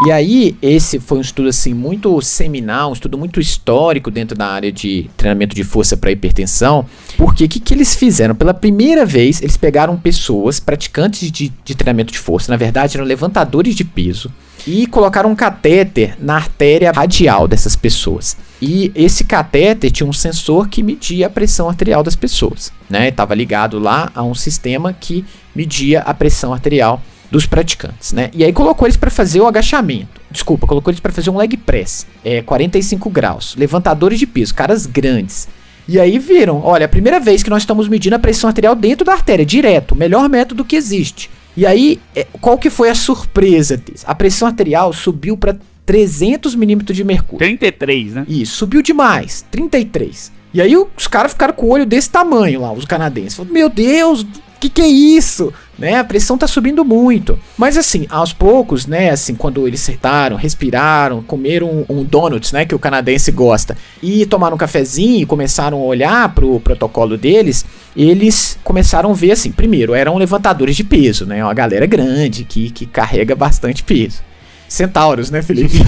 E aí, esse foi um estudo assim muito seminal, um estudo muito histórico dentro da área de treinamento de força para hipertensão. Porque o que, que eles fizeram? Pela primeira vez, eles pegaram pessoas, praticantes de, de treinamento de força, na verdade eram levantadores de peso, e colocaram um catéter na artéria radial dessas pessoas. E esse catéter tinha um sensor que media a pressão arterial das pessoas, né? Estava ligado lá a um sistema que media a pressão arterial dos praticantes, né? E aí colocou eles para fazer o agachamento. Desculpa, colocou eles para fazer um leg press, é 45 graus, levantadores de peso, caras grandes. E aí viram, olha, a primeira vez que nós estamos medindo a pressão arterial dentro da artéria, direto, o melhor método que existe. E aí, é, qual que foi a surpresa deles? A pressão arterial subiu para 300 milímetros de mercúrio. 33, né? Isso, subiu demais, 33. E aí os caras ficaram com o olho desse tamanho lá, os canadenses. Falaram, Meu Deus, que, que é isso? Né, a pressão tá subindo muito. Mas assim, aos poucos, né, assim, quando eles sentaram, respiraram, comeram um, um donuts, né, que o canadense gosta, e tomaram um cafezinho e começaram a olhar pro protocolo deles, eles começaram a ver assim, primeiro, eram levantadores de peso, né, uma galera grande que, que carrega bastante peso. Centauros, né, Felipe?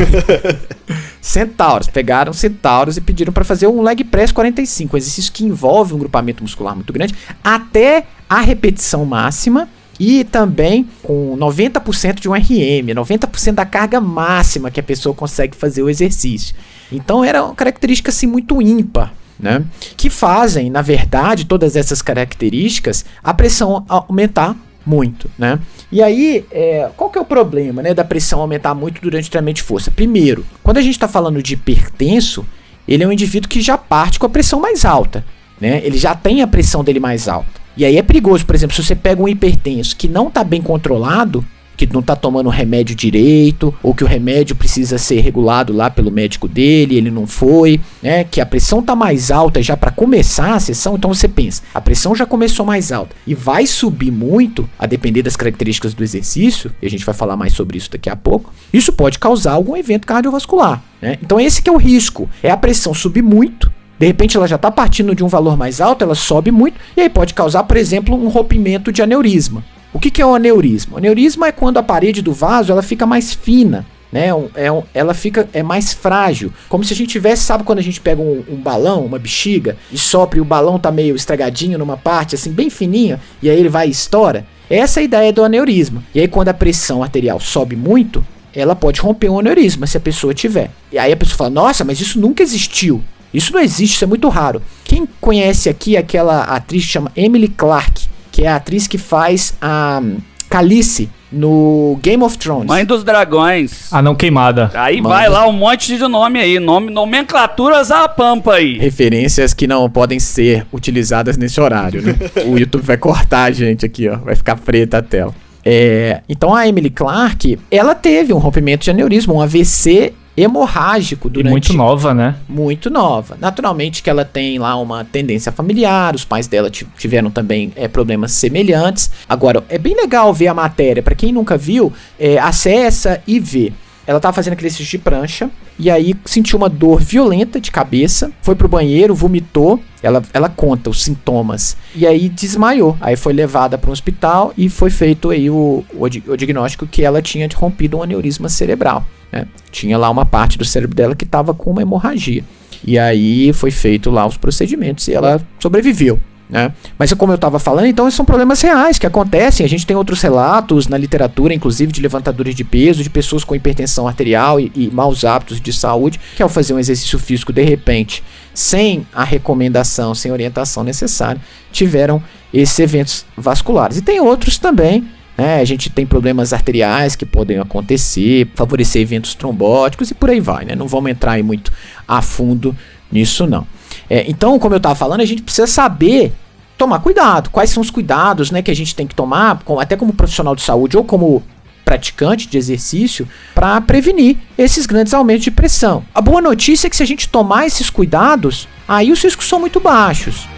centauros. Pegaram centauros e pediram para fazer um leg press 45, um exercício que envolve um grupamento muscular muito grande, até a repetição máxima e também com 90% de um RM, 90% da carga máxima que a pessoa consegue fazer o exercício. Então era uma característica assim muito ímpar. Né? Que fazem, na verdade, todas essas características, a pressão aumentar muito, né? E aí, é, qual que é o problema, né, da pressão aumentar muito durante o treinamento de força? Primeiro, quando a gente está falando de hipertenso, ele é um indivíduo que já parte com a pressão mais alta, né? Ele já tem a pressão dele mais alta. E aí é perigoso, por exemplo, se você pega um hipertenso que não está bem controlado, que não está tomando o remédio direito, ou que o remédio precisa ser regulado lá pelo médico dele, ele não foi, né? Que a pressão tá mais alta já para começar a sessão, então você pensa, a pressão já começou mais alta e vai subir muito, a depender das características do exercício, e a gente vai falar mais sobre isso daqui a pouco. Isso pode causar algum evento cardiovascular, né? Então esse que é o risco, é a pressão subir muito de repente ela já está partindo de um valor mais alto, ela sobe muito, e aí pode causar, por exemplo, um rompimento de aneurisma. O que, que é o aneurisma? O aneurisma é quando a parede do vaso ela fica mais fina. Né, um, é um, ela fica é mais frágil, como se a gente tivesse, sabe quando a gente pega um, um balão, uma bexiga e sopra e o balão tá meio estragadinho numa parte, assim bem fininha, e aí ele vai e estoura. Essa é a ideia do aneurisma. E aí quando a pressão arterial sobe muito, ela pode romper um aneurisma se a pessoa tiver. E aí a pessoa fala: "Nossa, mas isso nunca existiu". Isso não existe, isso é muito raro. Quem conhece aqui aquela atriz que chama Emily Clark, que é a atriz que faz a Calice no Game of Thrones. Mãe dos dragões. A não queimada. Aí Manda. vai lá um monte de nome aí, nome, nomenclaturas à pampa aí. Referências que não podem ser utilizadas nesse horário, né? o YouTube vai cortar a gente aqui, ó. Vai ficar preta a tela. É, então a Emily Clark, ela teve um rompimento de aneurisma, um AVC hemorrágico E durante muito nova, né? muito nova. Naturalmente que ela tem lá uma tendência familiar, os pais dela ti- tiveram também é, problemas semelhantes. Agora, é bem legal ver a matéria, para quem nunca viu, é, acessa e vê. Ela tava fazendo aquele exercício de prancha e aí sentiu uma dor violenta de cabeça, foi pro banheiro, vomitou. Ela, ela conta os sintomas e aí desmaiou. Aí foi levada para um hospital e foi feito aí o, o, o diagnóstico que ela tinha rompido um aneurisma cerebral. né? Tinha lá uma parte do cérebro dela que estava com uma hemorragia. E aí foi feito lá os procedimentos e ela sobreviveu. Né? Mas como eu estava falando, então são problemas reais que acontecem. A gente tem outros relatos na literatura, inclusive de levantadores de peso, de pessoas com hipertensão arterial e, e maus hábitos de saúde, que ao fazer um exercício físico de repente, sem a recomendação, sem orientação necessária, tiveram esses eventos vasculares. E tem outros também. né? A gente tem problemas arteriais que podem acontecer, favorecer eventos trombóticos e por aí vai. Né? Não vamos entrar aí muito a fundo nisso, não. É, então, como eu estava falando, a gente precisa saber tomar cuidado. Quais são os cuidados né, que a gente tem que tomar, até como profissional de saúde ou como praticante de exercício, para prevenir esses grandes aumentos de pressão. A boa notícia é que se a gente tomar esses cuidados, aí os riscos são muito baixos.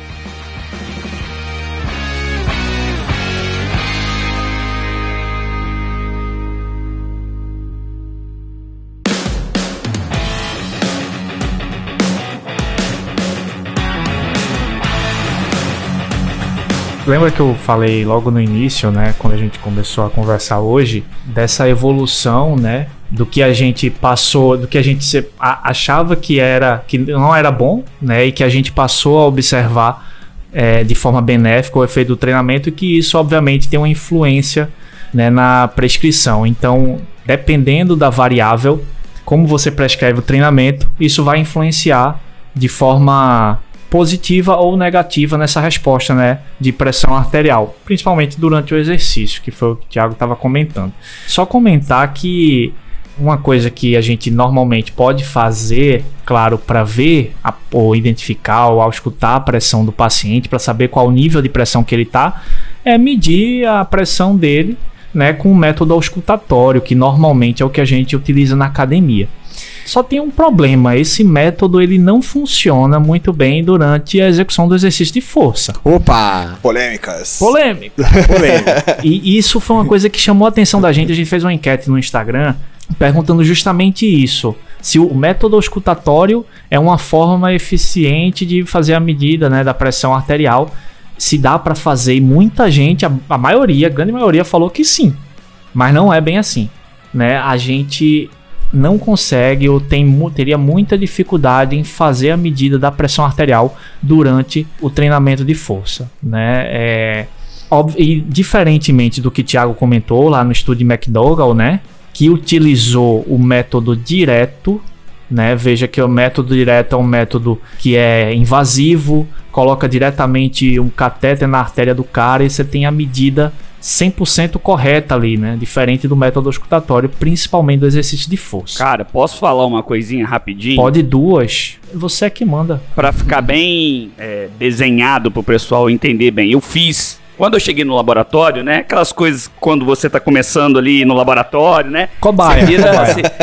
Lembra que eu falei logo no início, né, quando a gente começou a conversar hoje, dessa evolução, né, do que a gente passou, do que a gente achava que era, que não era bom, né, e que a gente passou a observar é, de forma benéfica o efeito do treinamento e que isso, obviamente, tem uma influência né, na prescrição. Então, dependendo da variável, como você prescreve o treinamento, isso vai influenciar de forma positiva ou negativa nessa resposta, né, de pressão arterial, principalmente durante o exercício, que foi o que o Thiago estava comentando. Só comentar que uma coisa que a gente normalmente pode fazer, claro, para ver a, ou identificar ou escutar a pressão do paciente, para saber qual o nível de pressão que ele está, é medir a pressão dele né, com o método auscultatório, que normalmente é o que a gente utiliza na academia. Só tem um problema, esse método ele não funciona muito bem durante a execução do exercício de força. Opa! Polêmicas. Polêmico. e isso foi uma coisa que chamou a atenção da gente. A gente fez uma enquete no Instagram perguntando justamente isso. Se o método auscultatório é uma forma eficiente de fazer a medida né, da pressão arterial, se dá para fazer, e muita gente, a, a maioria, a grande maioria, falou que sim. Mas não é bem assim. Né? A gente não consegue ou tem, teria muita dificuldade em fazer a medida da pressão arterial durante o treinamento de força, né? É, óbvio, e diferentemente do que o Thiago comentou lá no estudo de McDougall, né? Que utilizou o método direto, né? Veja que o método direto é um método que é invasivo, coloca diretamente um catéter na artéria do cara e você tem a medida 100% correta ali, né? Diferente do método escutatório, principalmente do exercício de força. Cara, posso falar uma coisinha rapidinho? Pode duas. Você é que manda. Pra ficar bem é, desenhado pro pessoal entender bem. Eu fiz quando eu cheguei no laboratório, né? Aquelas coisas quando você tá começando ali no laboratório, né? Cobaia.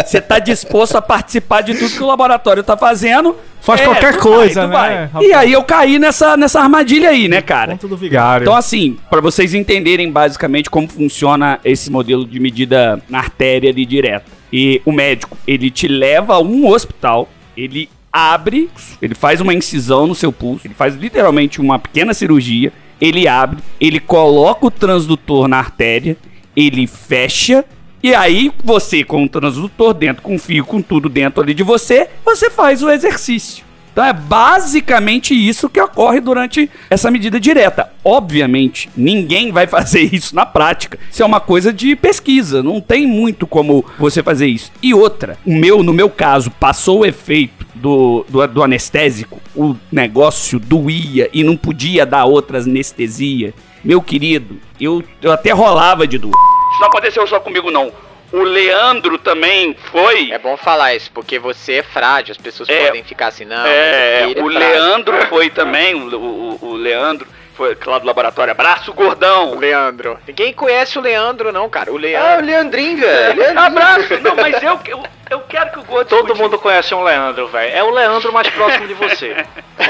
Você tá disposto a participar de tudo que o laboratório tá fazendo. Faz é, qualquer coisa, vai, né? E aí eu caí nessa, nessa armadilha aí, né, cara? Ponto do vigário. Então, assim, para vocês entenderem basicamente como funciona esse modelo de medida na artéria ali direta. E o médico, ele te leva a um hospital, ele abre, ele faz uma incisão no seu pulso, ele faz literalmente uma pequena cirurgia ele abre, ele coloca o transdutor na artéria, ele fecha e aí você com o transdutor dentro, com fio, com tudo dentro ali de você, você faz o exercício. Então é basicamente isso que ocorre durante essa medida direta. Obviamente, ninguém vai fazer isso na prática. Isso é uma coisa de pesquisa, não tem muito como você fazer isso. E outra, o meu, no meu caso, passou o efeito do, do, do anestésico, o negócio doía e não podia dar outra anestesia. Meu querido, eu, eu até rolava de dor. Isso não aconteceu só comigo, não. O Leandro também foi. É bom falar isso, porque você é frágil, as pessoas É. podem ficar assim, não. É, ele é o frágil. Leandro foi também, o, o, o Leandro foi lá do laboratório. Abraço, gordão! O Leandro. Ninguém conhece o Leandro, não, cara. O Ah, o Leandro. Leandrinho, velho. Leandrinho. Abraço! Não, mas eu, eu, eu quero que o gordo. Todo mundo conhece um Leandro, velho. É o Leandro mais próximo de você.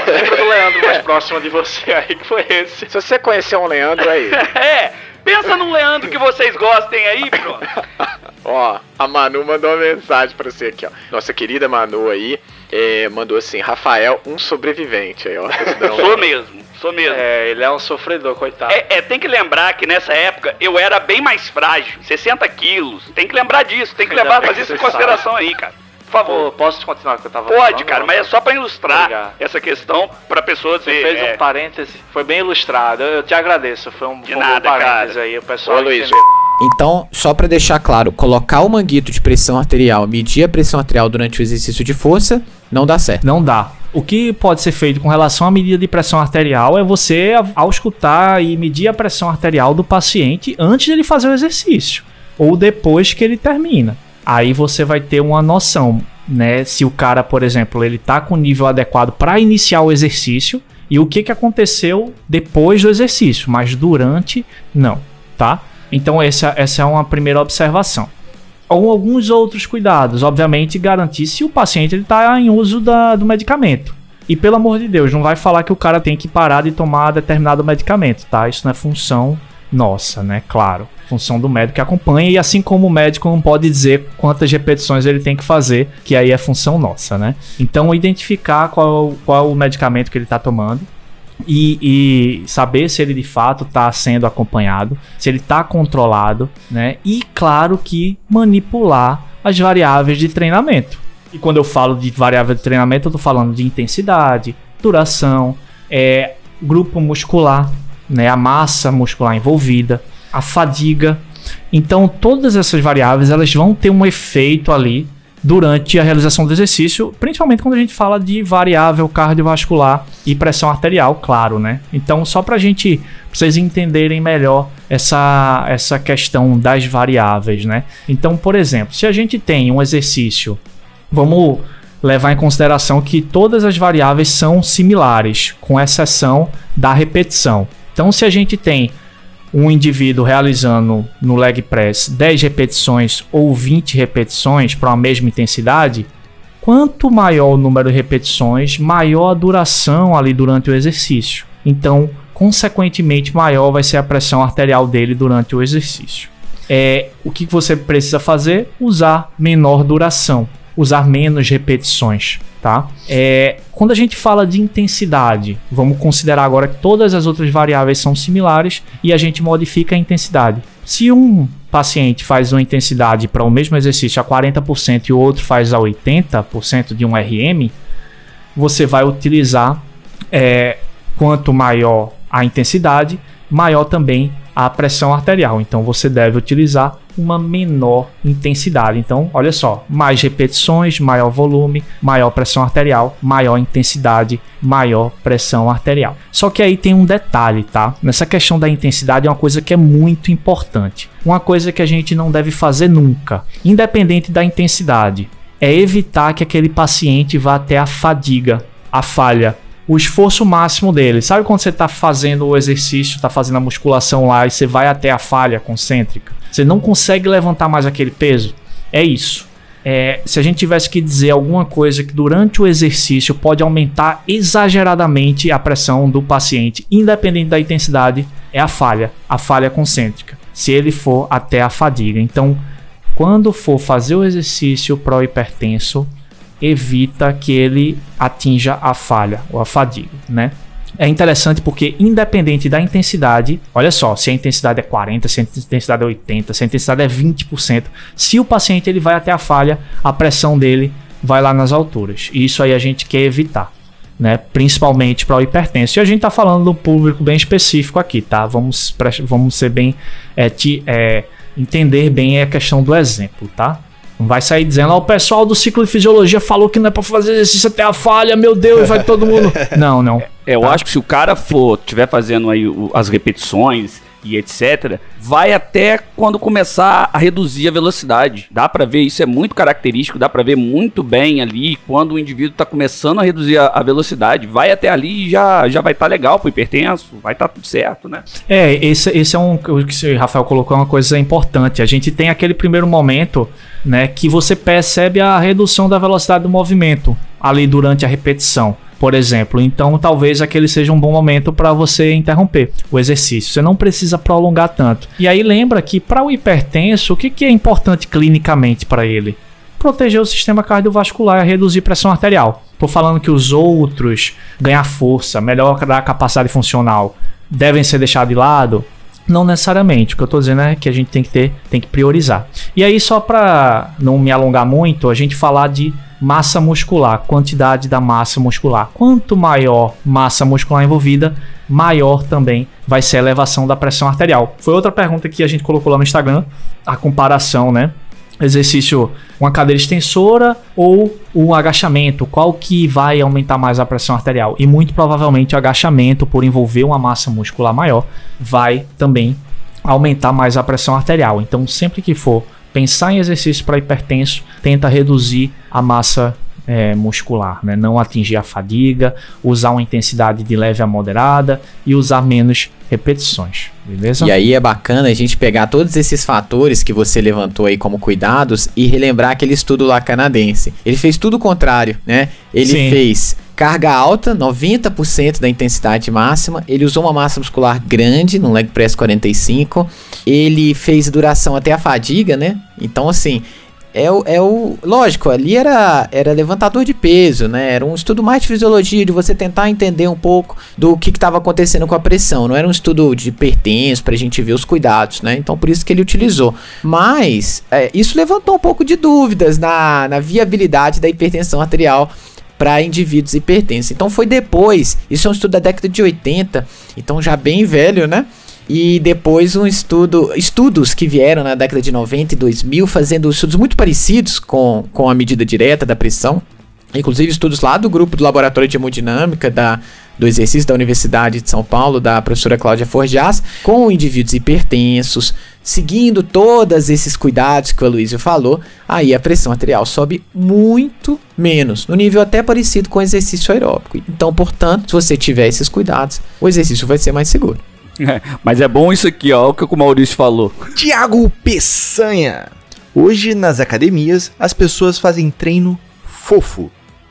Lembra do Leandro mais próximo de você aí que foi esse? Se você conhecer um Leandro aí, É, pensa num Leandro que vocês gostem aí, pronto. ó, a Manu mandou uma mensagem pra você aqui, ó. Nossa querida Manu aí, é, mandou assim, Rafael, um sobrevivente aí, ó. Sou mesmo, sou mesmo. É, ele é um sofredor, coitado. É, é, tem que lembrar que nessa época eu era bem mais frágil, 60 quilos. Tem que lembrar disso, tem que Ainda levar, fazer isso em consideração aí, cara. Por favor. posso continuar o que eu tava Pode, falando? cara, mas é só pra ilustrar Obrigado. essa questão pra pessoa Você fez é, um parêntese, foi bem ilustrado. Eu te agradeço, foi um, De foi um nada, bom parêntese cara. aí, o pessoal Ô, Luiz. Então, só pra deixar claro, colocar o manguito de pressão arterial, medir a pressão arterial durante o exercício de força, não dá certo. Não dá. O que pode ser feito com relação à medida de pressão arterial é você auscultar e medir a pressão arterial do paciente antes de ele fazer o exercício ou depois que ele termina. Aí você vai ter uma noção, né? Se o cara, por exemplo, ele tá com o nível adequado para iniciar o exercício e o que que aconteceu depois do exercício, mas durante não, tá? Então essa, essa é uma primeira observação ou alguns outros cuidados. Obviamente, garantir se o paciente está em uso da- do medicamento. E pelo amor de Deus, não vai falar que o cara tem que parar de tomar determinado medicamento, tá? Isso não é função nossa, né? Claro. Função do médico que acompanha, e assim como o médico não pode dizer quantas repetições ele tem que fazer, que aí é função nossa, né? Então, identificar qual, qual o medicamento que ele está tomando. e, e saber se ele de fato está sendo acompanhado, se ele está controlado, né? E claro que manipular as variáveis de treinamento. E quando eu falo de variável de treinamento, eu estou falando de intensidade, duração, é, grupo muscular, né, a massa muscular envolvida, a fadiga. Então, todas essas variáveis elas vão ter um efeito ali durante a realização do exercício, principalmente quando a gente fala de variável cardiovascular e pressão arterial, claro, né? Então, só para a gente, pra vocês entenderem melhor essa, essa questão das variáveis, né? Então, por exemplo, se a gente tem um exercício, vamos levar em consideração que todas as variáveis são similares, com exceção da repetição. Então, se a gente tem um indivíduo realizando no leg press 10 repetições ou 20 repetições para a mesma intensidade, quanto maior o número de repetições, maior a duração ali durante o exercício. Então, consequentemente, maior vai ser a pressão arterial dele durante o exercício. É, o que você precisa fazer? Usar menor duração, usar menos repetições tá? É, quando a gente fala de intensidade, vamos considerar agora que todas as outras variáveis são similares e a gente modifica a intensidade. Se um paciente faz uma intensidade para o mesmo exercício a 40% e o outro faz a 80% de um RM, você vai utilizar é, quanto maior a intensidade, maior também a pressão arterial. Então você deve utilizar uma menor intensidade. Então, olha só, mais repetições, maior volume, maior pressão arterial, maior intensidade, maior pressão arterial. Só que aí tem um detalhe, tá? Nessa questão da intensidade é uma coisa que é muito importante. Uma coisa que a gente não deve fazer nunca, independente da intensidade, é evitar que aquele paciente vá até a fadiga, a falha, o esforço máximo dele. Sabe quando você está fazendo o exercício, está fazendo a musculação lá e você vai até a falha concêntrica? Você não consegue levantar mais aquele peso? É isso. É, se a gente tivesse que dizer alguma coisa que durante o exercício pode aumentar exageradamente a pressão do paciente, independente da intensidade, é a falha, a falha concêntrica, se ele for até a fadiga. Então, quando for fazer o exercício pro hipertenso, evita que ele atinja a falha ou a fadiga, né? É interessante porque, independente da intensidade, olha só, se a intensidade é 40, se a intensidade é 80, se a intensidade é 20%, se o paciente ele vai até a falha, a pressão dele vai lá nas alturas. E isso aí a gente quer evitar, né? Principalmente para o hipertenso. E a gente está falando do público bem específico aqui, tá? Vamos, vamos ser bem. É, te, é, entender bem a questão do exemplo, tá? Não vai sair dizendo, ó, o pessoal do ciclo de fisiologia falou que não é pra fazer exercício até a falha, meu Deus, vai todo mundo. Não, não. É, eu tá? acho que se o cara for, tiver fazendo aí as repetições e etc, vai até quando começar a reduzir a velocidade. Dá para ver, isso é muito característico, dá para ver muito bem ali quando o indivíduo está começando a reduzir a, a, velocidade. Vai até ali e já, já vai estar tá legal pro hipertenso, vai estar tá tudo certo, né? É, esse, esse é um. O que o Rafael colocou é uma coisa importante. A gente tem aquele primeiro momento, né, que você percebe a redução da velocidade do movimento ali durante a repetição por exemplo. Então, talvez aquele seja um bom momento para você interromper o exercício. Você não precisa prolongar tanto. E aí lembra que para o hipertenso, o que, que é importante clinicamente para ele? Proteger o sistema cardiovascular e reduzir pressão arterial. Estou falando que os outros ganhar força, melhorar a capacidade funcional, devem ser deixados de lado. Não necessariamente. O que eu estou dizendo é que a gente tem que ter, tem que priorizar. E aí, só para não me alongar muito, a gente falar de massa muscular, quantidade da massa muscular. Quanto maior massa muscular envolvida, maior também vai ser a elevação da pressão arterial. Foi outra pergunta que a gente colocou lá no Instagram, a comparação, né? Exercício, uma cadeira extensora ou um agachamento, qual que vai aumentar mais a pressão arterial? E muito provavelmente o agachamento, por envolver uma massa muscular maior, vai também aumentar mais a pressão arterial. Então, sempre que for pensar em exercício para hipertenso, tenta reduzir a massa é, muscular, né? não atingir a fadiga, usar uma intensidade de leve a moderada e usar menos repetições, beleza? E aí é bacana a gente pegar todos esses fatores que você levantou aí como cuidados e relembrar aquele estudo lá canadense. Ele fez tudo o contrário, né? Ele Sim. fez carga alta, 90% da intensidade máxima. Ele usou uma massa muscular grande no leg press 45. Ele fez duração até a fadiga, né? Então assim, é o, é o. Lógico, ali era, era levantador de peso, né? Era um estudo mais de fisiologia, de você tentar entender um pouco do que estava acontecendo com a pressão. Não era um estudo de hipertenso pra gente ver os cuidados, né? Então por isso que ele utilizou. Mas é, isso levantou um pouco de dúvidas na, na viabilidade da hipertensão arterial para indivíduos hipertensos. Então foi depois, isso é um estudo da década de 80, então já bem velho, né? E depois um estudo, estudos que vieram na década de 90 e 2000 fazendo estudos muito parecidos com, com a medida direta da pressão. Inclusive estudos lá do grupo do Laboratório de Hemodinâmica da, do exercício da Universidade de São Paulo, da professora Cláudia Forjas, com indivíduos hipertensos, seguindo todos esses cuidados que o Aloysio falou, aí a pressão arterial sobe muito menos, no nível até parecido com o exercício aeróbico. Então, portanto, se você tiver esses cuidados, o exercício vai ser mais seguro. É, mas é bom isso aqui, ó, o que o Maurício falou. Tiago Peçanha. Hoje, nas academias, as pessoas fazem treino fofo.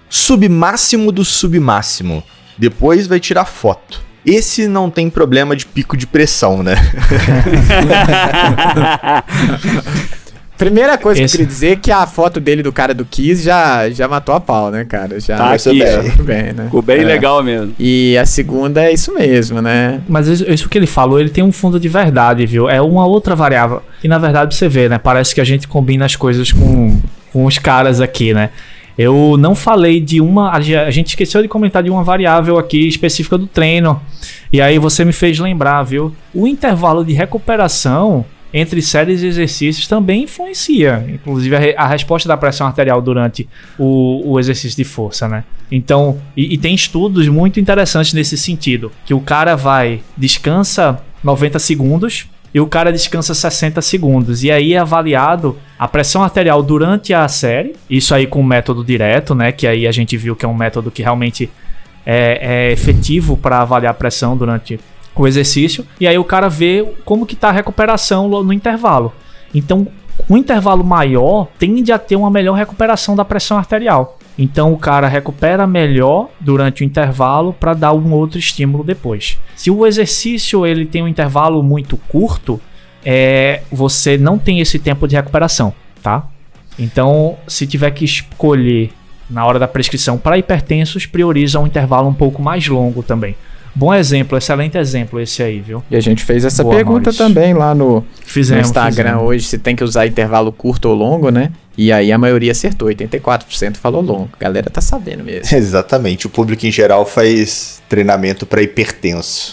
Submáximo do submáximo. Depois vai tirar foto. Esse não tem problema de pico de pressão, né? Primeira coisa Esse- que eu queria dizer é que a foto dele do cara do Kiss já, já matou a pau, né, cara? Já Tá aqui, bem. bem, né? Ficou bem É. legal mesmo. E a segunda é isso mesmo, né? Mas isso, isso que ele falou, ele tem um fundo de verdade, viu? É uma outra variável. E na verdade você vê, né? Parece que a gente combina as coisas com, com os caras aqui, né? Eu não falei de uma. A gente esqueceu de comentar de uma variável aqui específica do treino. E aí você me fez lembrar, viu? O intervalo de recuperação entre séries e exercícios também influencia. Inclusive a, re- a resposta da pressão arterial durante o, o exercício de força, né? Então, e, e tem estudos muito interessantes nesse sentido. Que o cara vai, descansa 90 segundos e o cara descansa 60 segundos. E aí é avaliado a pressão arterial durante a série. Isso aí com método direto, né? Que aí a gente viu que é um método que realmente é, é efetivo para avaliar a pressão durante o exercício. E aí o cara vê como que tá a recuperação no intervalo. Então, um intervalo maior tende a ter uma melhor recuperação da pressão arterial. Então o cara recupera melhor durante o intervalo para dar um outro estímulo depois. Se o exercício ele tem um intervalo muito curto, é, você não tem esse tempo de recuperação, tá? Então, se tiver que escolher na hora da prescrição para hipertensos, prioriza um intervalo um pouco mais longo também. Bom exemplo, excelente exemplo esse aí, viu? E a gente fez essa Boa, pergunta Maurício. também lá no, Fizemos. no Instagram fizemos. hoje, se tem que usar intervalo curto ou longo, né? E aí a maioria acertou, 84% falou longo. A galera tá sabendo mesmo. Exatamente. O público em geral faz treinamento para hipertenso.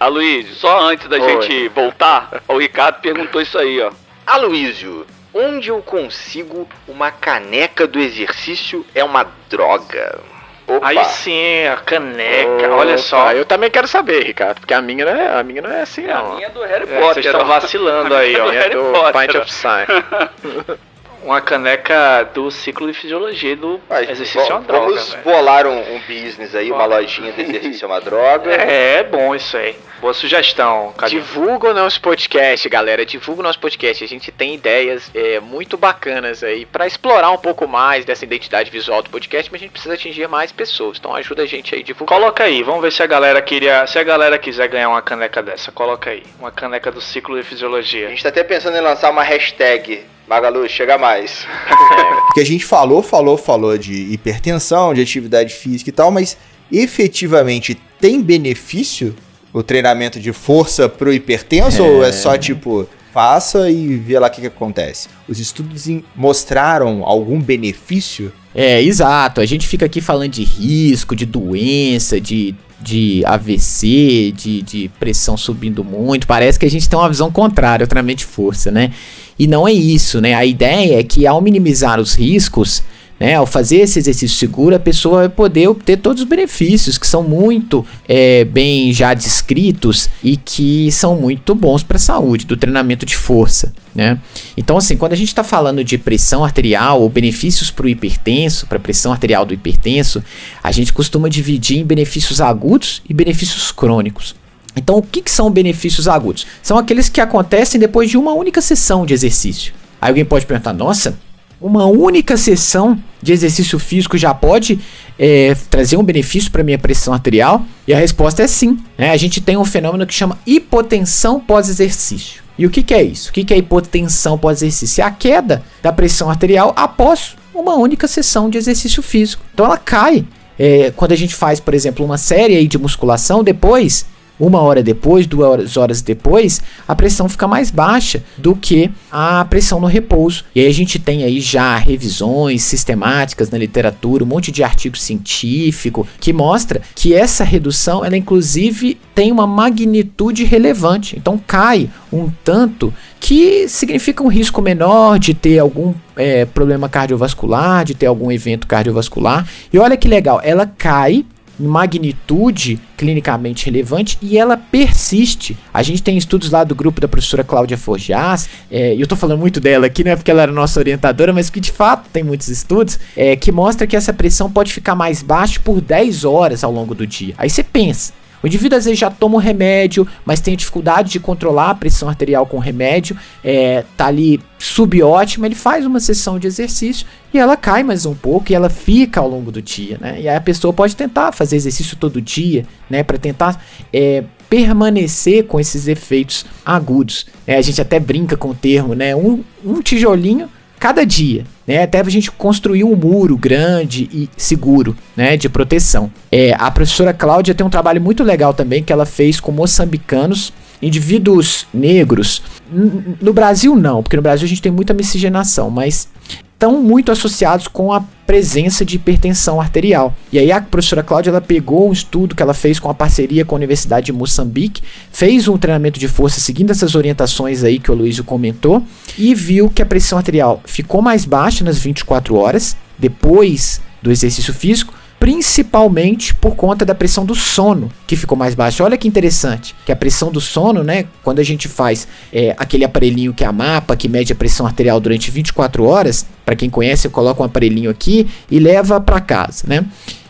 Aloysio, só antes da Oi. gente voltar, o Ricardo perguntou isso aí, ó. Aloísio, onde eu consigo uma caneca do exercício é uma droga? Opa. Aí sim, a caneca, olha Opa, só. Eu também quero saber, Ricardo, porque a minha não é, a minha não é assim, A não. minha é do Harry É, Potter. vocês estão vacilando aí, A ó. minha é do Potter. Pint of Science. Uma caneca do ciclo de fisiologia do Mas, exercício é uma bom, droga, vamos velho. bolar um, um business aí, uma lojinha de exercício é uma droga. É, é bom isso aí. Boa sugestão. Divulga o nosso podcast, galera. Divulga o nosso podcast. A gente tem ideias é, muito bacanas aí pra explorar um pouco mais dessa identidade visual do podcast, mas a gente precisa atingir mais pessoas. Então ajuda a gente aí, divulga. Coloca aí, vamos ver se a galera queria. Se a galera quiser ganhar uma caneca dessa, coloca aí. Uma caneca do ciclo de A fisiologia. gente tá até pensando em lançar uma hashtag. Magalu, chega mais. Porque a gente falou, falou, falou de hipertensão, de atividade física e tal, mas efetivamente tem benefício o treinamento de força pro hipertenso ou é só tipo faça e vê lá o que, que acontece? Os estudos mostraram algum benefício? É, exato. A gente fica aqui falando de risco, de doença, de, de AVC, de, de pressão subindo muito. Parece que a gente tem uma visão contrária ao treinamento de força, né? E não é isso, né? A ideia é que ao minimizar os riscos, né, ao fazer esse exercício seguro, a pessoa vai poder obter todos os benefícios que são muito é, bem já descritos e que são muito bons para a saúde do treinamento de força, né? Então, assim, quando a gente está falando de pressão arterial ou benefícios para o hipertenso, para a pressão arterial do hipertenso, a gente costuma dividir em benefícios agudos e benefícios crônicos. Então, o que, que são benefícios agudos? São aqueles que acontecem depois de uma única sessão de exercício. Aí alguém pode perguntar: nossa, uma única sessão de exercício físico já pode é, trazer um benefício para minha pressão arterial? E a resposta é sim. né? A gente tem um fenômeno que chama hipotensão pós-exercício. E o que, que é isso? O que, que é hipotensão pós-exercício? É a queda da pressão arterial após uma única sessão de exercício físico. Então ela cai. É, quando a gente faz, por exemplo, uma série de musculação, depois uma hora depois, duas horas depois, a pressão fica mais baixa do que a pressão no repouso. E aí a gente tem aí já revisões sistemáticas na literatura, um monte de artigo científico que mostra que essa redução, ela inclusive tem uma magnitude relevante. Então cai um tanto que significa um risco menor de ter algum é, problema cardiovascular, de ter algum evento cardiovascular. E olha que legal, ela cai magnitude clinicamente relevante e ela persiste. A gente tem estudos lá do grupo da professora Cláudia Forjas, é, eu tô falando muito dela aqui, não é porque ela era nossa orientadora, mas que de fato tem muitos estudos, é, que mostra que essa pressão pode ficar mais baixa por 10 horas ao longo do dia. Aí você pensa, o indivíduo às vezes já toma um remédio, mas tem dificuldade de controlar a pressão arterial com o remédio, é, tá ali subótima, ele faz uma sessão de exercício e ela cai mais um pouco e ela fica ao longo do dia, né? E aí a pessoa pode tentar fazer exercício todo dia, né? Para tentar é, permanecer com esses efeitos agudos. É, a gente até brinca com o termo, né? Um, um tijolinho cada dia, né? Até a gente construir um muro grande e seguro, né? De proteção. É, a professora Cláudia tem um trabalho muito legal também que ela fez com moçambicanos, indivíduos negros. No Brasil não, porque no Brasil a gente tem muita miscigenação, mas estão muito associados com a presença de hipertensão arterial. E aí a professora Cláudia ela pegou um estudo que ela fez com a parceria com a Universidade de Moçambique, fez um treinamento de força seguindo essas orientações aí que o Luísio comentou e viu que a pressão arterial ficou mais baixa nas 24 horas depois do exercício físico principalmente por conta da pressão do sono, que ficou mais baixa. Olha que interessante, que a pressão do sono, né, quando a gente faz é, aquele aparelhinho que é a mapa, que mede a pressão arterial durante 24 horas, para quem conhece, eu coloco um aparelhinho aqui e leva para casa, né?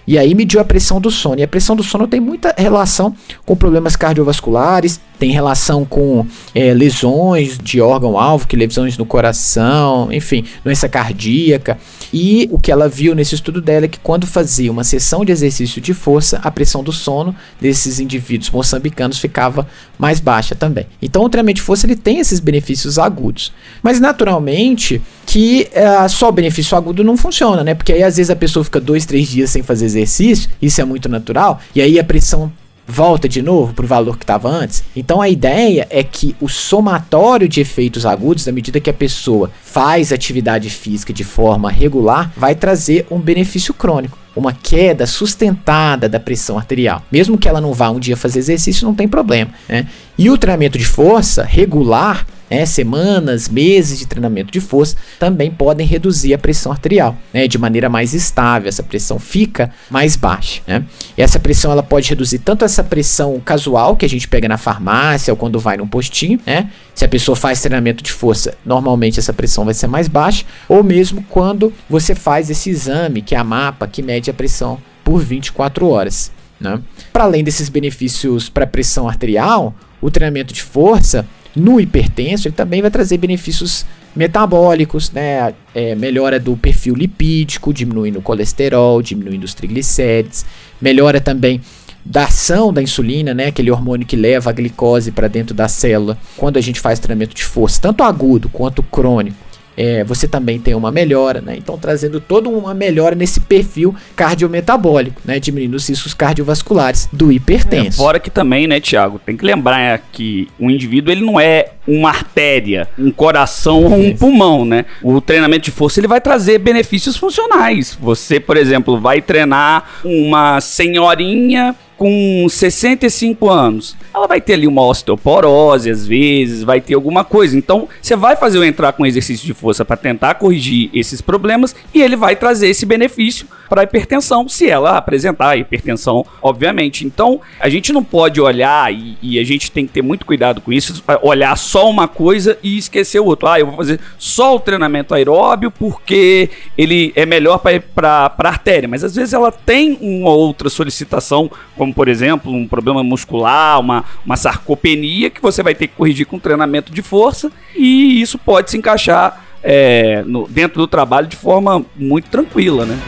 E aí mediu a pressão do sono. E a pressão do sono tem muita relação com problemas cardiovasculares, tem relação com é, lesões de órgão-alvo, que lesões no coração, enfim, doença cardíaca. E o que ela viu nesse estudo dela é que quando fazia uma sessão de exercício de força, a pressão do sono desses indivíduos moçambicanos ficava mais baixa também. Então o treinamento de força ele tem esses benefícios agudos. Mas naturalmente que uh, só benefício agudo não funciona, né? Porque aí às vezes a pessoa fica dois, três dias sem fazer exercício, isso é muito natural, e aí a pressão volta de novo para o valor que estava antes. Então a ideia é que o somatório de efeitos agudos, na medida que a pessoa faz atividade física de forma regular, vai trazer um benefício crônico. Uma queda sustentada da pressão arterial. Mesmo que ela não vá um dia fazer exercício, não tem problema. Né? E o treinamento de força regular né, semanas, meses de treinamento de força, também podem reduzir a pressão arterial, né, de maneira mais estável. Essa pressão fica mais baixa. Né? E essa pressão ela pode reduzir tanto essa pressão casual que a gente pega na farmácia ou quando vai num postinho, né? Se a pessoa faz treinamento de força, normalmente essa pressão vai ser mais baixa, ou mesmo quando você faz esse exame, que é a mapa, que mede a pressão por 24 horas. Né? Para além desses benefícios para pressão arterial, o treinamento de força no hipertenso, ele também vai trazer benefícios metabólicos, né? É, melhora do perfil lipídico, diminuindo o colesterol, diminuindo os triglicérides, melhora também da ação da insulina, né, aquele hormônio que leva a glicose para dentro da célula, quando a gente faz treinamento de força, tanto agudo quanto crônico é, você também tem uma melhora, né? Então trazendo toda uma melhora nesse perfil cardiometabólico, né? Diminuindo os riscos cardiovasculares do hipertenso. É, fora que também, né, Tiago, tem que lembrar que o indivíduo ele não é uma artéria, um coração ou um pulmão, né? O treinamento de força ele vai trazer benefícios funcionais. Você, por exemplo, vai treinar uma senhorinha com 65 anos, ela vai ter ali uma osteoporose às vezes, vai ter alguma coisa. Então, você vai fazer o entrar com exercício de força para tentar corrigir esses problemas e ele vai trazer esse benefício para hipertensão, se ela apresentar hipertensão, obviamente. Então, a gente não pode olhar e, e, a gente tem que ter muito cuidado com isso, olhar só uma coisa e esquecer o outro. Ah, eu vou fazer só o treinamento aeróbio porque ele é melhor para a artéria, mas às vezes ela tem uma outra solicitação, como por exemplo, um problema muscular, uma, uma sarcopenia, que você vai ter que corrigir com treinamento de força, e isso pode se encaixar é, no, dentro do trabalho de forma muito tranquila, né?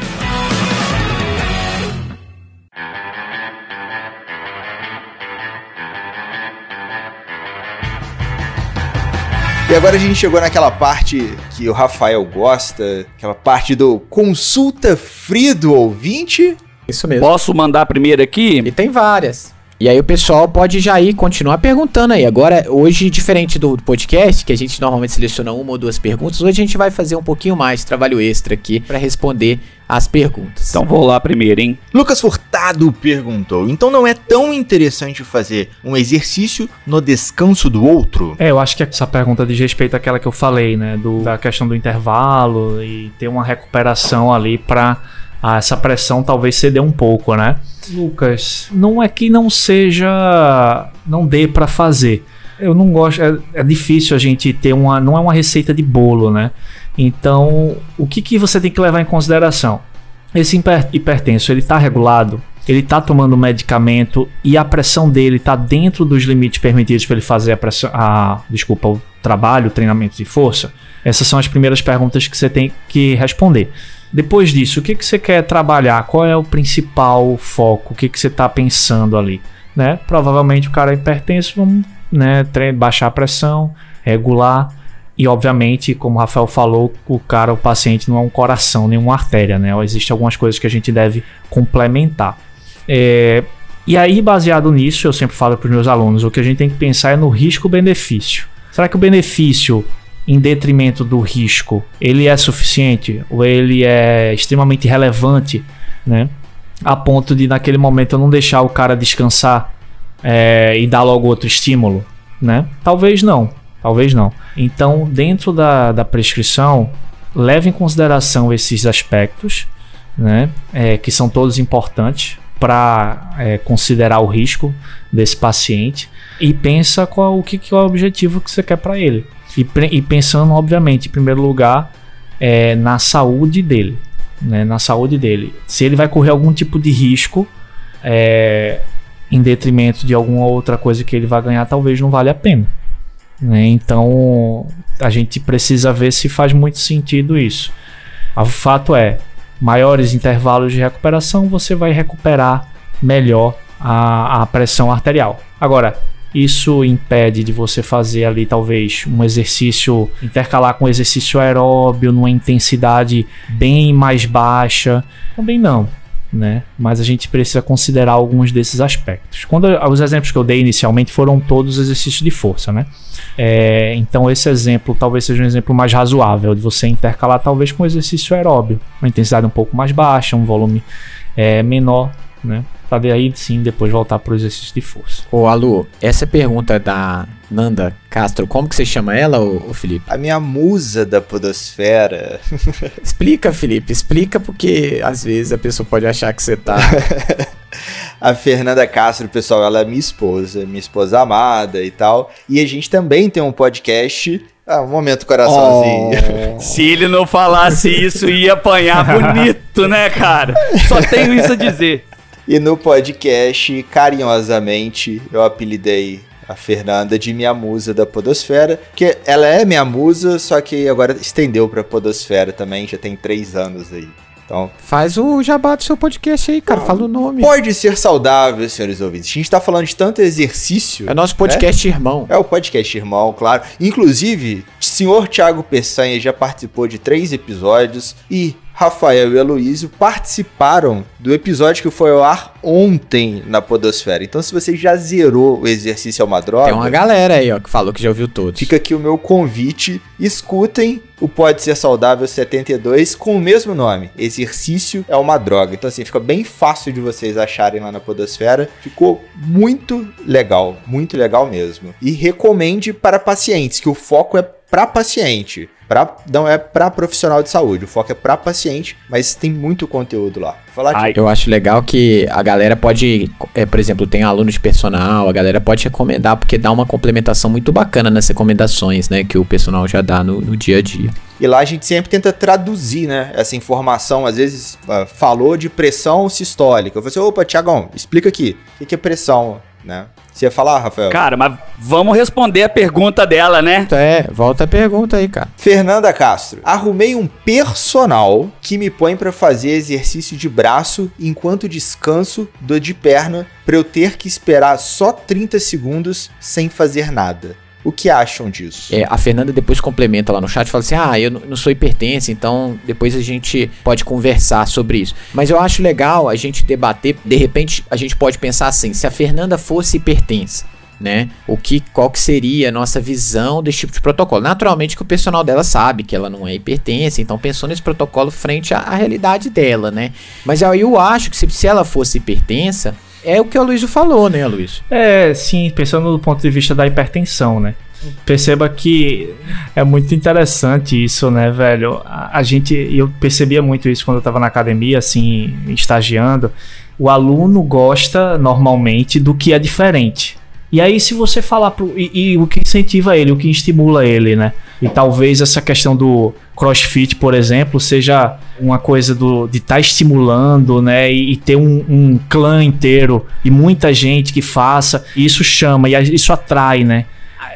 E agora a gente chegou naquela parte que o Rafael gosta, aquela parte do consulta free do ouvinte. Isso mesmo. Posso mandar primeiro aqui? E tem várias. E aí o pessoal pode já ir continuar perguntando aí. Agora, hoje, diferente do podcast, que a gente normalmente seleciona uma ou duas perguntas, hoje a gente vai fazer um pouquinho mais de trabalho extra aqui para responder as perguntas. Então vou lá primeiro, hein? Lucas Furtado perguntou: então não é tão interessante fazer um exercício no descanso do outro? É, eu acho que essa pergunta diz respeito àquela que eu falei, né? Do, da questão do intervalo e ter uma recuperação ali pra ah, essa pressão talvez ceder um pouco, né? Lucas, não é que não seja. não dê pra fazer. Eu não gosto. É, é difícil a gente ter uma. Não é uma receita de bolo, né? Então, o que, que você tem que levar em consideração? Esse hiper- hipertenso, ele tá regulado? Ele tá tomando medicamento e a pressão dele tá dentro dos limites permitidos para ele fazer a pressão, a, desculpa, o trabalho, o treinamento de força? Essas são as primeiras perguntas que você tem que responder. Depois disso, o que, que você quer trabalhar? Qual é o principal foco? O que, que você está pensando ali? Né? Provavelmente o cara é hipertenso, vamos né, baixar a pressão, regular. E obviamente, como o Rafael falou, o cara, o paciente não é um coração, nem uma artéria, né? Existem algumas coisas que a gente deve complementar. É, e aí, baseado nisso, eu sempre falo para os meus alunos, o que a gente tem que pensar é no risco-benefício. Será que o benefício em detrimento do risco, ele é suficiente ou ele é extremamente relevante, né? A ponto de naquele momento eu não deixar o cara descansar é, e dar logo outro estímulo, né? Talvez não, talvez não. Então, dentro da, da prescrição, leve em consideração esses aspectos, né? É, que são todos importantes para é, considerar o risco desse paciente e pensa qual o que, que é o objetivo que você quer para ele. E, e pensando, obviamente, em primeiro lugar, é, na saúde dele. Né, na saúde dele. Se ele vai correr algum tipo de risco é, em detrimento de alguma outra coisa que ele vai ganhar, talvez não vale a pena. né? Então a gente precisa ver se faz muito sentido isso. O fato é, maiores intervalos de recuperação, você vai recuperar melhor a, a pressão arterial. Agora, isso impede de você fazer ali talvez um exercício, intercalar com exercício aeróbio numa intensidade bem mais baixa? Também não. Né? Mas a gente precisa considerar alguns desses aspectos. Quando os exemplos que eu dei inicialmente foram todos exercícios de força, né? É, então esse exemplo talvez seja um exemplo mais razoável de você intercalar talvez com exercício aeróbio, uma intensidade um pouco mais baixa, um volume é, menor, né? Para daí sim depois voltar para o exercício de força. Ô, Alu, essa pergunta da Nanda Castro, como que você chama ela, ô, ô Felipe? A minha musa da podosfera. Explica, Felipe, explica porque às vezes a pessoa pode achar que você tá. A Fernanda Castro, pessoal, ela é minha esposa, minha esposa amada e tal. E a gente também tem um podcast. Ah, um momento coraçãozinho. Se ele não falasse isso, ia apanhar bonito, né, cara? Só tenho isso a dizer. E no podcast, carinhosamente, eu apelidei a Fernanda de minha musa da podosfera, que ela é minha musa, só que agora estendeu pra podosfera também, já tem três anos aí. Então, Faz o jabá do seu podcast aí, cara, fala o nome. pode ser saudável, senhores ouvintes. A gente tá falando de tanto exercício. É nosso podcast irmão. É o podcast irmão, claro. Inclusive, senhor Thiago Peçanha já participou de três episódios e Rafael e Aloysio participaram do episódio que foi ao ar ontem na Podosfera. Então, se você já zerou o exercício é uma droga, Tem uma galera aí, ó, que falou que já ouviu todos. fica aqui o meu convite. Escutem o Pode Ser Saudável 72 com o mesmo nome. Exercício é uma droga. Então, assim, fica bem fácil de vocês acharem lá na Podosfera. Ficou muito legal, muito legal mesmo. E recomende para pacientes, que o foco é para paciente. Pra, não é para profissional de saúde, o foco é para paciente, mas tem muito conteúdo lá. Falar Ai, Eu acho legal que a galera pode, é, por exemplo, tem aluno de personal, a galera pode recomendar, porque dá uma complementação muito bacana nas recomendações, né, que o personal já dá no, no dia a dia. E lá a gente sempre tenta traduzir, né, essa informação. Às vezes ah, falou de pressão sistólica. Eu falei assim, opa, Tiagão, explica aqui. O que que é pressão, né? Você ia falar, Rafael? Cara, mas vamos responder a pergunta dela, né? É, volta a pergunta aí, cara. Fernanda Castro, arrumei um personal que me põe pra fazer exercício de braço enquanto descanso do de perna pra eu ter que esperar só 30 segundos sem fazer nada. O que acham disso? É, a Fernanda depois complementa lá no chat, fala assim: ah, eu não sou hipertensa, então depois a gente pode conversar sobre isso. Mas eu acho legal a gente debater, de repente a gente pode pensar assim: se a Fernanda fosse hipertensa, né? O que, qual que seria a nossa visão desse tipo de protocolo? Naturalmente que o personal dela sabe que ela não é hipertensa, então pensou nesse protocolo frente à, à realidade dela, né? Mas aí eu acho que se, se ela fosse hipertensa, é o que o Luiz falou, né, Luiz? É, sim, pensando do ponto de vista da hipertensão, né? Perceba que é muito interessante isso, né, velho? A, a gente, eu percebia muito isso quando eu tava na academia, assim, estagiando. O aluno gosta normalmente do que é diferente. E aí, se você falar pro. E, e, o que incentiva ele, o que estimula ele, né? E talvez essa questão do crossfit, por exemplo, seja uma coisa do, de estar tá estimulando, né? E, e ter um, um, clã inteiro e muita gente que faça. E isso chama, e isso atrai, né?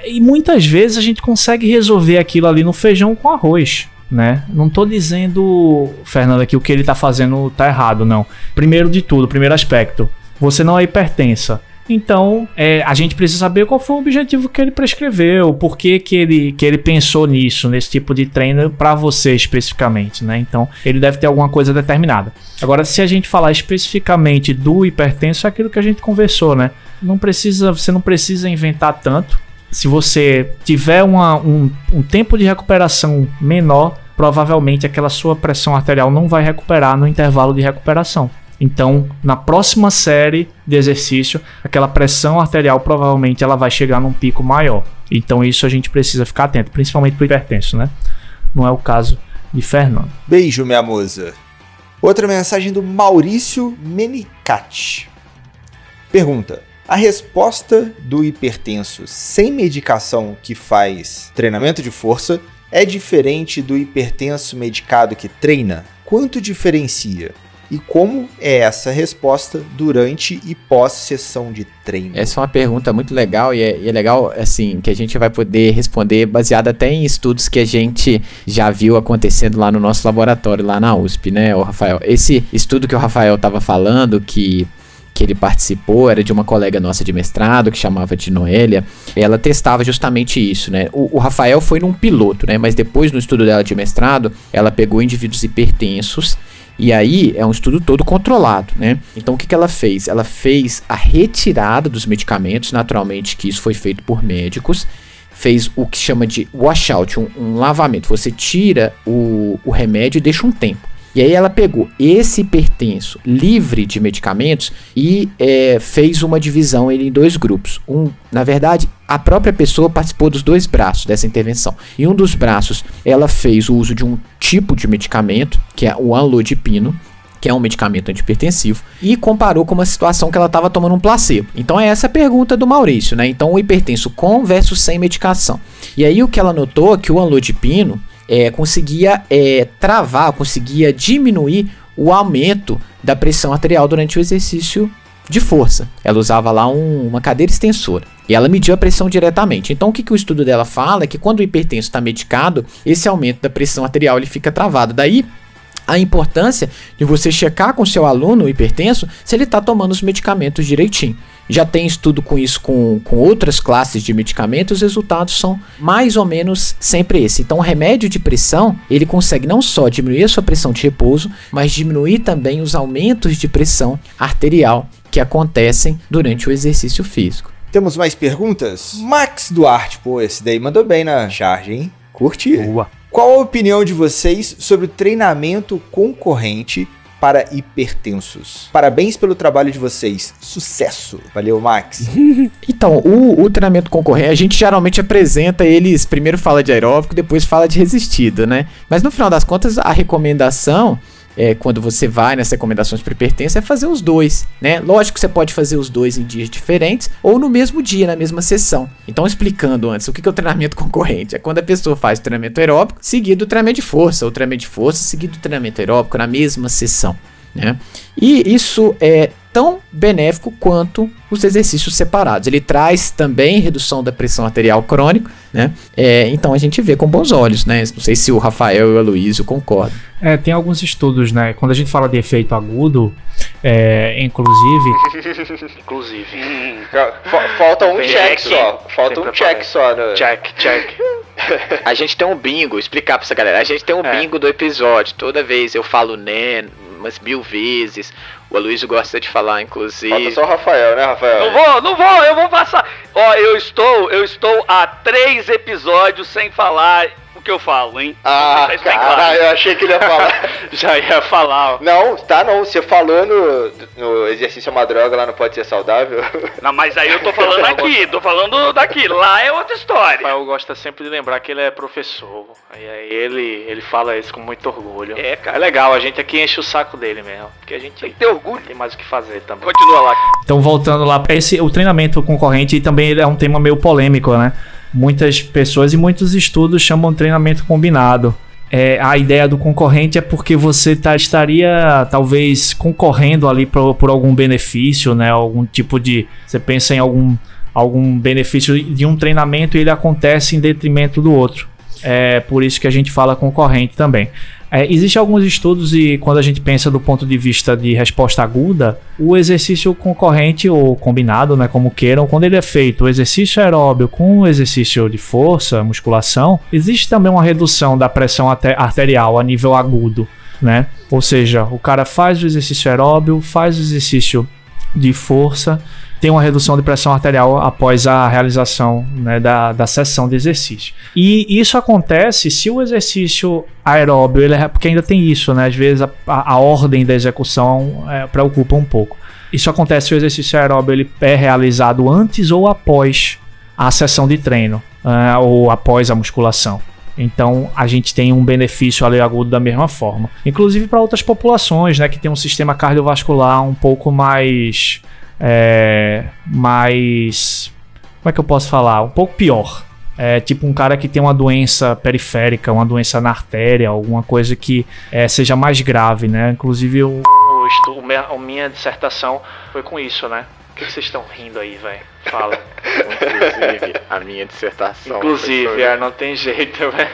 E muitas vezes a gente consegue resolver aquilo ali no feijão com arroz. Né? Não tô dizendo, Fernando, que o que ele tá fazendo tá errado, não. Primeiro de tudo, primeiro aspecto, você não é hipertensa então, é, a gente precisa saber qual foi o objetivo que ele prescreveu, por que, que, ele, que ele pensou nisso, nesse tipo de treino para você especificamente, né? Então, ele deve ter alguma coisa determinada. Agora, se a gente falar especificamente do hipertenso, é aquilo que a gente conversou, né? Não precisa, você não precisa inventar tanto. Se você tiver uma, um, um tempo de recuperação menor, provavelmente aquela sua pressão arterial não vai recuperar no intervalo de recuperação. Então, na próxima série de exercício, aquela pressão arterial provavelmente ela vai chegar num pico maior. Então, isso a gente precisa ficar atento, principalmente para hipertenso, né? Não é o caso de Fernando. Beijo, minha moça. Outra mensagem do Maurício Menicati. Pergunta: a resposta do hipertenso sem medicação que faz treinamento de força é diferente do hipertenso medicado que treina? Quanto diferencia? E como é essa resposta durante e pós-sessão de treino? Essa é uma pergunta muito legal e é, e é, legal, assim, que a gente vai poder responder baseado até em estudos que a gente já viu acontecendo lá no nosso laboratório, lá na USP, né, o Rafael? Esse estudo que o Rafael estava falando, que que ele participou era de uma colega nossa de mestrado que chamava de Noélia. Ela testava justamente isso, né? O, o, Rafael foi num piloto, né? Mas depois no estudo dela de mestrado, ela pegou indivíduos hipertensos e aí é um estudo todo controlado, né? Então o que, que ela fez? Ela fez a retirada dos medicamentos, naturalmente que isso foi feito por médicos, fez o que chama de washout, um, um lavamento. Você tira o, o remédio e deixa um tempo. E aí ela pegou esse hipertenso livre de medicamentos e é, fez uma divisão ele em dois grupos. Um, na verdade, a própria pessoa participou dos dois braços dessa intervenção. Em um dos braços, ela fez o uso de um tipo de medicamento, que é o anlodipino, que é um medicamento antipertensivo, e comparou com uma situação que ela estava tomando um placebo. Então é essa a pergunta do Maurício, né? Então o hipertenso com versus sem medicação. E aí o que ela notou é que o anlodipino é, conseguia é, travar, conseguia diminuir o aumento da pressão arterial durante o exercício de força. Ela usava lá um, uma cadeira extensora e ela mediu a pressão diretamente. Então o que, que o estudo dela fala é que quando o hipertenso está medicado, esse aumento da pressão arterial ele fica travado. Daí a importância de você checar com seu aluno hipertenso se ele está tomando os medicamentos direitinho. Já tem estudo com isso com, com outras classes de medicamentos, os resultados são mais ou menos sempre esse. Então, o remédio de pressão, ele consegue não só diminuir a sua pressão de repouso, mas diminuir também os aumentos de pressão arterial que acontecem durante o exercício físico. Temos mais perguntas? Max Duarte, pô, esse daí mandou bem na charge, hein? Curti. Boa. Qual a opinião de vocês sobre o treinamento concorrente para hipertensos. Parabéns pelo trabalho de vocês. Sucesso. Valeu, Max. então, o, o, treinamento concorrente, a gente geralmente apresenta eles, primeiro fala de aeróbico, depois fala de resistido, né? Mas no final das contas, a recomendação é, quando você vai nas recomendações para hipertensa é fazer os dois, né? Lógico que você pode fazer os dois em dias diferentes ou no mesmo dia, na mesma sessão. Então, explicando antes, o que é o treinamento concorrente? É quando a pessoa faz o treinamento aeróbico seguido do treinamento de força, ou treinamento de força seguido do treinamento aeróbico na mesma sessão. Né? E isso é tão benéfico quanto os exercícios separados. Ele traz também redução da pressão arterial crônica, né? É, então a gente vê com bons olhos, né? Não sei se o Rafael e o Aloysio concordam. É, tem alguns estudos, né? Quando a gente fala de efeito agudo, é, inclusive. Inclusive. Fa- Falta um check só. Falta um check só. No... Check, check. A gente tem um bingo, explicar pra essa galera. A gente tem um É. bingo do episódio. Toda vez eu falo né umas mil vezes. O Aloysio gosta de falar, Falta inclusive. só o Rafael, né, Rafael? Não vou, não vou, eu vou passar. Ó, eu estou, eu estou há três episódios sem falar o que eu falo, hein? Ah, bem cara, claro. eu achei que ele ia falar. Já ia falar, ó. não, tá não. Você falou no, no exercício é uma droga lá não pode ser saudável. Não, mas aí eu tô falando aqui, tô falando daqui. Lá é outra O história. Rafael gosta sempre de lembrar que ele é professor. Aí, aí ele, ele fala isso com muito orgulho. É, É cara. legal, a gente aqui enche o saco dele mesmo. Porque a gente Tem que ter orgulho. tem mais o que fazer também. Continua lá. Então, voltando lá, esse, o treinamento concorrente também ele é um tema meio polêmico, né? Muitas pessoas e muitos estudos chamam treinamento combinado. É, a ideia do concorrente é porque você tá- estaria talvez concorrendo ali por, por algum benefício, né? Algum tipo de. Você pensa em algum, algum benefício de um treinamento e ele acontece em detrimento do outro. É por isso que a gente fala concorrente também. É, Existem alguns estudos e quando a gente pensa do ponto de vista de resposta aguda, o exercício concorrente ou combinado, né, como queiram, quando ele é feito o exercício aeróbio com o exercício de força, musculação, existe também uma redução da pressão arte- arterial a nível agudo, né? Ou seja, o cara faz o exercício aeróbio, faz o exercício de força, tem uma redução de pressão arterial após a realização né, da, da sessão de exercício. E isso acontece se o exercício aeróbio, ele é, porque ainda tem isso, né? Às vezes a, a, ordem da execução é, preocupa um pouco. Isso acontece se o exercício aeróbio ele é realizado antes ou após a sessão de treino, ah, ou após a musculação. Então a gente tem um benefício agudo da mesma forma. Inclusive para outras populações, né, que tem um sistema cardiovascular um pouco mais é, mais. Como é que eu posso falar? Um pouco pior. É tipo um cara que tem uma doença periférica, uma doença na artéria, alguma coisa que é, seja mais grave, né? Inclusive o. O estu, o minha, a minha dissertação foi com isso, né? O que que vocês estão rindo aí, velho? Fala. Inclusive, a minha dissertação. Inclusive, professor. é, não tem jeito, velho.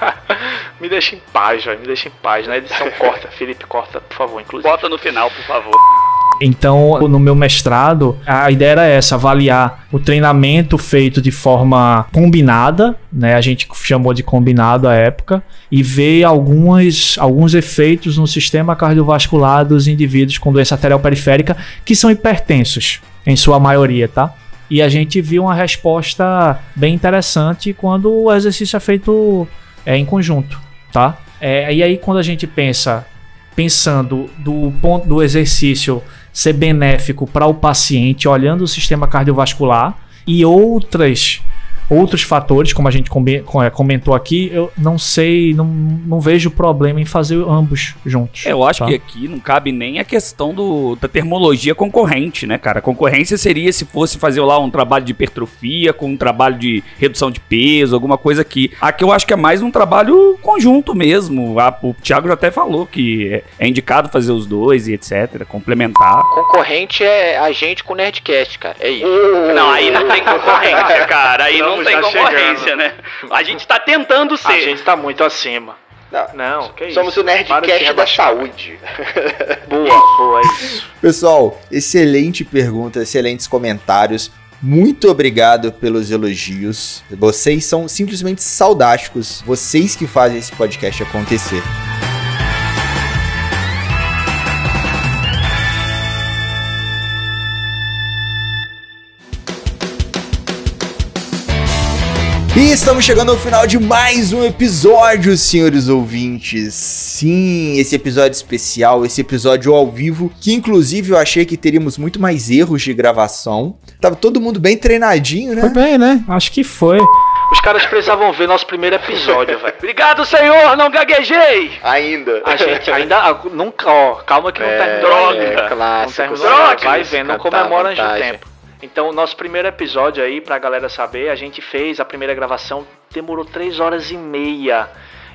me deixa em paz, velho. Me deixa em paz. Na edição corta, Felipe, corta, por favor, inclusive. Bota no final, por favor. Então, no meu mestrado, a ideia era essa: avaliar o treinamento feito de forma combinada, né? A gente chamou de combinado à época, e ver algumas, alguns efeitos no sistema cardiovascular dos indivíduos com doença arterial periférica que são hipertensos, em sua maioria, tá? E a gente viu uma resposta bem interessante quando o exercício é feito é, em conjunto, tá? É, e aí, quando a gente pensa pensando do ponto do exercício ser benéfico para o paciente, olhando o sistema cardiovascular e outras outros fatores, como a gente é, comentou aqui, eu não sei, não, não vejo problema em fazer ambos juntos. É, Eu acho tá? que aqui não cabe nem a questão do, da termologia concorrente, né, cara? Concorrência seria se fosse fazer lá um trabalho de hipertrofia com um trabalho de redução de peso, alguma coisa aqui. Aqui eu acho que é mais um trabalho conjunto mesmo. A- o Thiago já até falou que é, é indicado fazer os dois e etc, complementar. Concorrente é a gente com Nerdcast, cara. É isso. Não, aí não tem concorrência, cara. Aí não Estamos tem concorrência, né? A gente tá tentando A ser. gente tá muito acima. Não, Não, que isso. Somos o Para de Nerdcast da saúde. Boa, boa, é isso. Pessoal, excelente pergunta, excelentes comentários. Muito obrigado pelos elogios. Vocês são simplesmente saudásticos. Vocês que fazem esse podcast acontecer. E estamos chegando ao final de mais um episódio, senhores ouvintes. Sim, esse episódio especial, esse episódio ao vivo, que inclusive eu achei que teríamos muito mais erros de gravação. Tava todo mundo bem treinadinho, Foi né? bem, né? Acho que foi. Os caras precisavam ver nosso primeiro episódio, velho. Obrigado, senhor, não gaguejei. Ainda. A gente ainda. ah, Nunca, ó, calma que não É, terminou droga. É, clássico. Não droga. Vai vendo, não Cantar comemora antes do tempo. Então, o nosso primeiro episódio aí, pra galera saber, a gente fez a primeira gravação, demorou 3 horas e meia.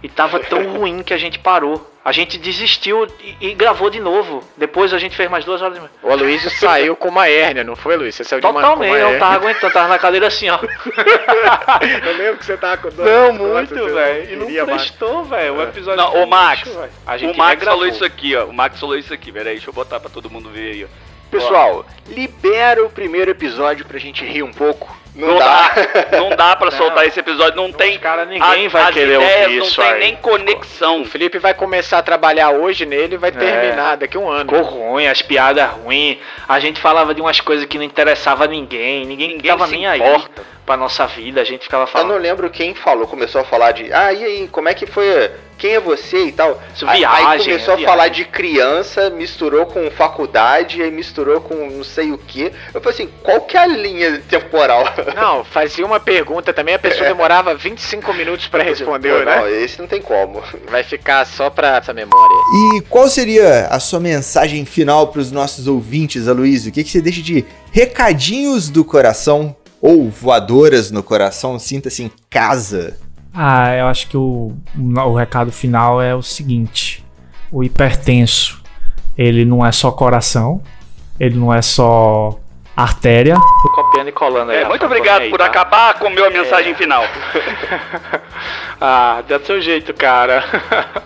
E tava tão ruim que a gente parou. A gente desistiu e, e gravou de novo. Depois a gente fez mais duas horas. de- O Aloysio saiu com uma hérnia, não foi, Luiz? Você saiu de uma, com uma Totalmente, eu hérnia. tava aguentando, tava na cadeira assim, ó. Eu lembro que você tava com dor Não, muito, velho. E não prestou, velho. O episódio Não, ô Max, lixo. A gente o Max regravou. falou isso aqui, ó. O Max falou isso aqui, peraí, deixa eu botar pra todo mundo ver aí, ó. Pessoal, libera o primeiro episódio pra gente rir um pouco. Não, dá. não dá pra soltar esse episódio, não tem. cara, ninguém as- vai as querer ouvir não isso tem aí. nem conexão. O Felipe vai começar a trabalhar hoje nele e vai terminar daqui a um ano. Ficou ruim, as piadas ruins. A gente falava de umas coisas que não interessava a ninguém. Ninguém, Ninguém tava se nem aí importa. pra nossa vida. A gente ficava Eu falando. não lembro quem falou, começou a falar de. Ah, e aí, como é que foi? Quem é você e tal? Isso, Aí- aí viagem, começou é a falar viagem. de criança, misturou com faculdade, aí misturou com não sei o que. Eu falei assim, qual que é a linha temporal? Não, fazia uma pergunta também, a pessoa demorava 25 minutos pra responder, Pô, Não, né? esse não tem como. Vai ficar só pra essa memória. E qual seria a sua mensagem final para os nossos ouvintes, Aloysio? O que, que você deixa de recadinhos do coração ou voadoras no coração? Sinta-se em casa. Ah, eu acho que o, o recado final é o seguinte: o hipertenso, ele não é só coração, ele não é só artéria. Tô copiando e colando aí. É, muito obrigado aí, por tá? acabar com a minha mensagem final. ah, dá do seu jeito, cara.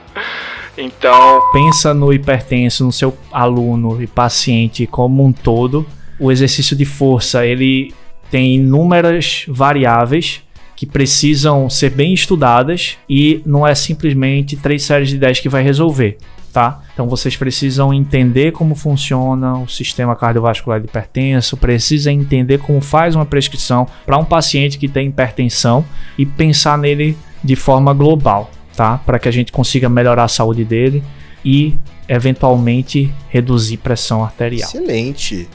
então, Pensa no hipertenso, no seu aluno e paciente como um todo. O exercício de força, ele tem inúmeras variáveis que precisam ser bem estudadas e não é simplesmente três séries de 10 que vai resolver, tá? Então vocês precisam entender como funciona o sistema cardiovascular de hipertenso, precisa entender como faz uma prescrição para um paciente que tem hipertensão e pensar nele de forma global, tá? Para que a gente consiga melhorar a saúde dele e eventualmente reduzir pressão arterial. Excelente.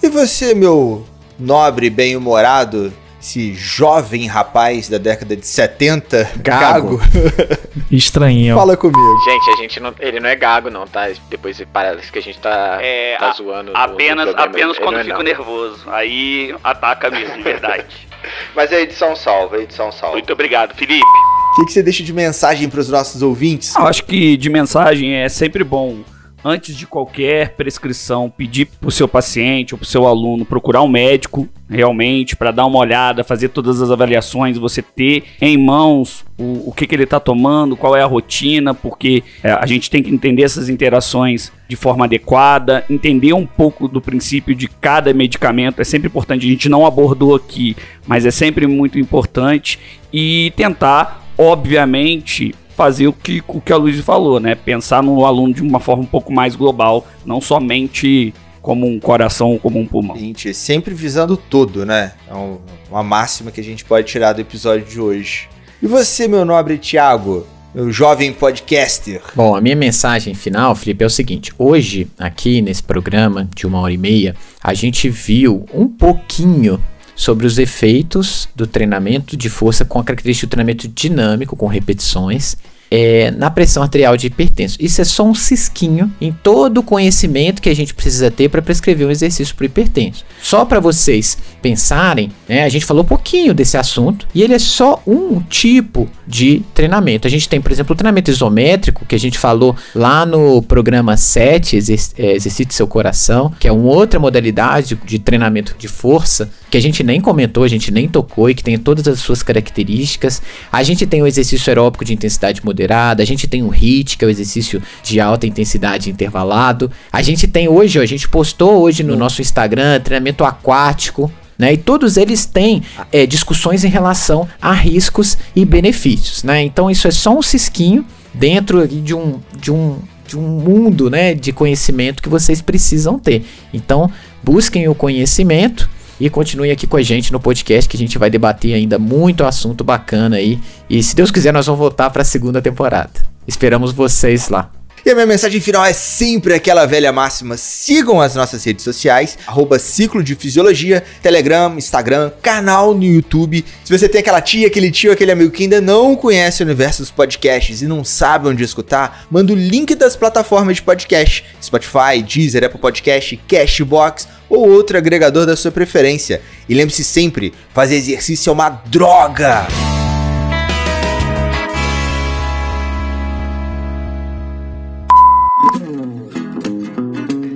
E você, meu nobre, bem-humorado, esse jovem rapaz da década de 70, Gago. Estranhinho. fala comigo. Gente, a gente não, ele não é gago não, tá? Depois parece que a gente tá, É, tá a- zoando. no- Apenas, no programa. apenas quando é, fico não. nervoso. Aí ataca mesmo, de verdade. Mas a edição salva, a edição salva. Muito obrigado, Felipe. O que, que você deixa de mensagem para os nossos ouvintes? Eu acho que de mensagem é sempre bom, antes de qualquer prescrição, pedir pro seu paciente ou pro seu aluno procurar um médico realmente para dar uma olhada, fazer todas as avaliações, você ter em mãos o, o que, que ele está tomando, qual é a rotina, porque é, a gente tem que entender essas interações de forma adequada, entender um pouco do princípio de cada medicamento. É sempre importante, a gente não abordou aqui, mas é sempre muito importante e tentar, obviamente, fazer o que, o que a Luiz falou, né? Pensar no aluno de uma forma um pouco mais global, não somente como um coração ou como um pulmão. Gente, sempre visando o todo, né? É um- uma máxima que a gente pode tirar do episódio de hoje. E você, meu nobre Thiago, meu jovem podcaster? Bom, a minha mensagem final, Felipe, é o seguinte: hoje, aqui nesse programa de uma hora e meia, a gente viu um pouquinho sobre os efeitos do treinamento de força com a característica do treinamento dinâmico, com repetições. É, na pressão arterial de hipertenso. Isso é só um cisquinho em todo o conhecimento que a gente precisa ter para prescrever um exercício para hipertenso. Só para vocês pensarem, né, a gente falou pouquinho desse assunto e ele é só um tipo de treinamento. A gente tem, por exemplo, o treinamento isométrico, que a gente falou lá no programa 7, exer é, Exercite Seu Coração, que é uma outra modalidade de, de treinamento de força, que a gente nem comentou, a gente nem tocou e que tem todas as suas características. A gente tem o exercício aeróbico de intensidade moderada, a gente tem o HIIT, que é o exercício de alta intensidade intervalado. A gente tem hoje, a gente postou hoje no nosso Instagram, treinamento aquático, né? E todos eles têm é, discussões em relação a riscos e benefícios, né? Então isso é só um cisquinho dentro de um, de um, de um mundo, né, de conhecimento que vocês precisam ter. Então busquem o conhecimento e continuem aqui com a gente no podcast que a gente vai debater ainda muito assunto bacana aí. E se Deus quiser nós vamos voltar para a segunda temporada. Esperamos vocês lá. E a minha mensagem final é sempre aquela velha máxima: sigam as nossas redes sociais, arroba Ciclo de Fisiologia, Telegram, Instagram, canal no YouTube. Se você tem aquela tia, aquele tio, aquele amigo que ainda não conhece o universo dos podcasts e não sabe onde escutar, manda o link das plataformas de podcast: Spotify, Deezer, Apple Podcast, Cashbox ou outro agregador da sua preferência. E lembre-se sempre: fazer exercício é uma droga!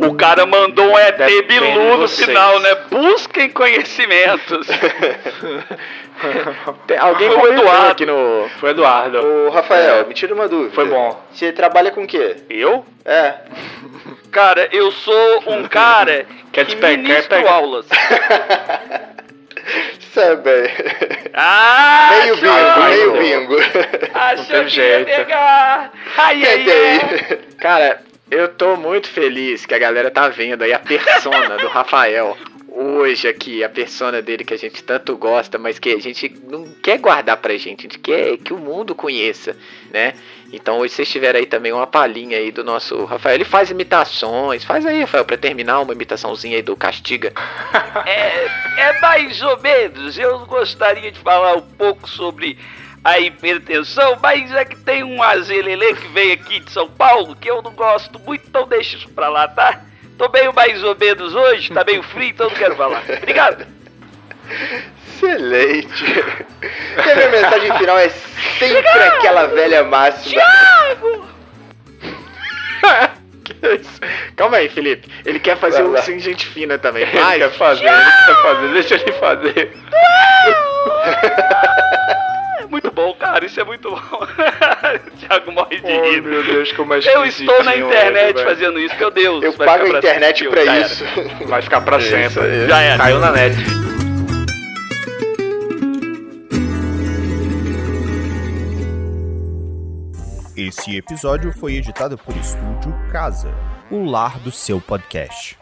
O cara mandou um ET Depende Bilu no final, né? Busquem conhecimentos. Tem- alguém Foi o Eduardo. aqui no. Foi Eduardo. Ô, Rafael, me tira uma dúvida. Foi bom. Você trabalha com o quê? Eu? É. Cara, eu sou um cara Quer que te pe- quer ministro pegar- aulas. Sabe? Ah, Meio bingo, meio bingo. Achou teve que ia jeito. pegar. Ai, ai, ai. Cara, eu tô muito feliz que a galera tá vendo aí a persona do Rafael. Hoje aqui, a persona dele que a gente tanto gosta, mas que a gente não quer guardar pra gente, a gente quer que o mundo conheça, né? Então hoje vocês tiveram aí também uma palhinha aí do nosso Rafael. Ele faz imitações. Faz aí, Rafael, pra terminar uma imitaçãozinha aí do Castiga. É, é mais ou menos. Eu gostaria de falar um pouco sobre a hipertensão, mas é que tem um azelelê que veio aqui de São Paulo que eu não gosto muito, então deixa isso pra lá, tá? Tô meio mais ou menos hoje, tá meio frio, então não quero falar. Obrigado. Excelente. E a minha mensagem final é sempre aquela velha máxima. Que isso? Calma aí, Felipe. Ele quer fazer um sim gente fina também. Ele Vai. quer fazer, ele quer fazer. Deixa ele fazer. Muito bom, cara, isso é muito bom. Thiago morre de Oh, rir. meu Deus, como é Eu estou na internet ele, fazendo isso, meu Deus. Eu pago a internet sempre, pra era. isso. Vai ficar pra sempre. aí. Já era. Caiu na net. Esse episódio foi editado por Estúdio Casa, o lar do seu podcast.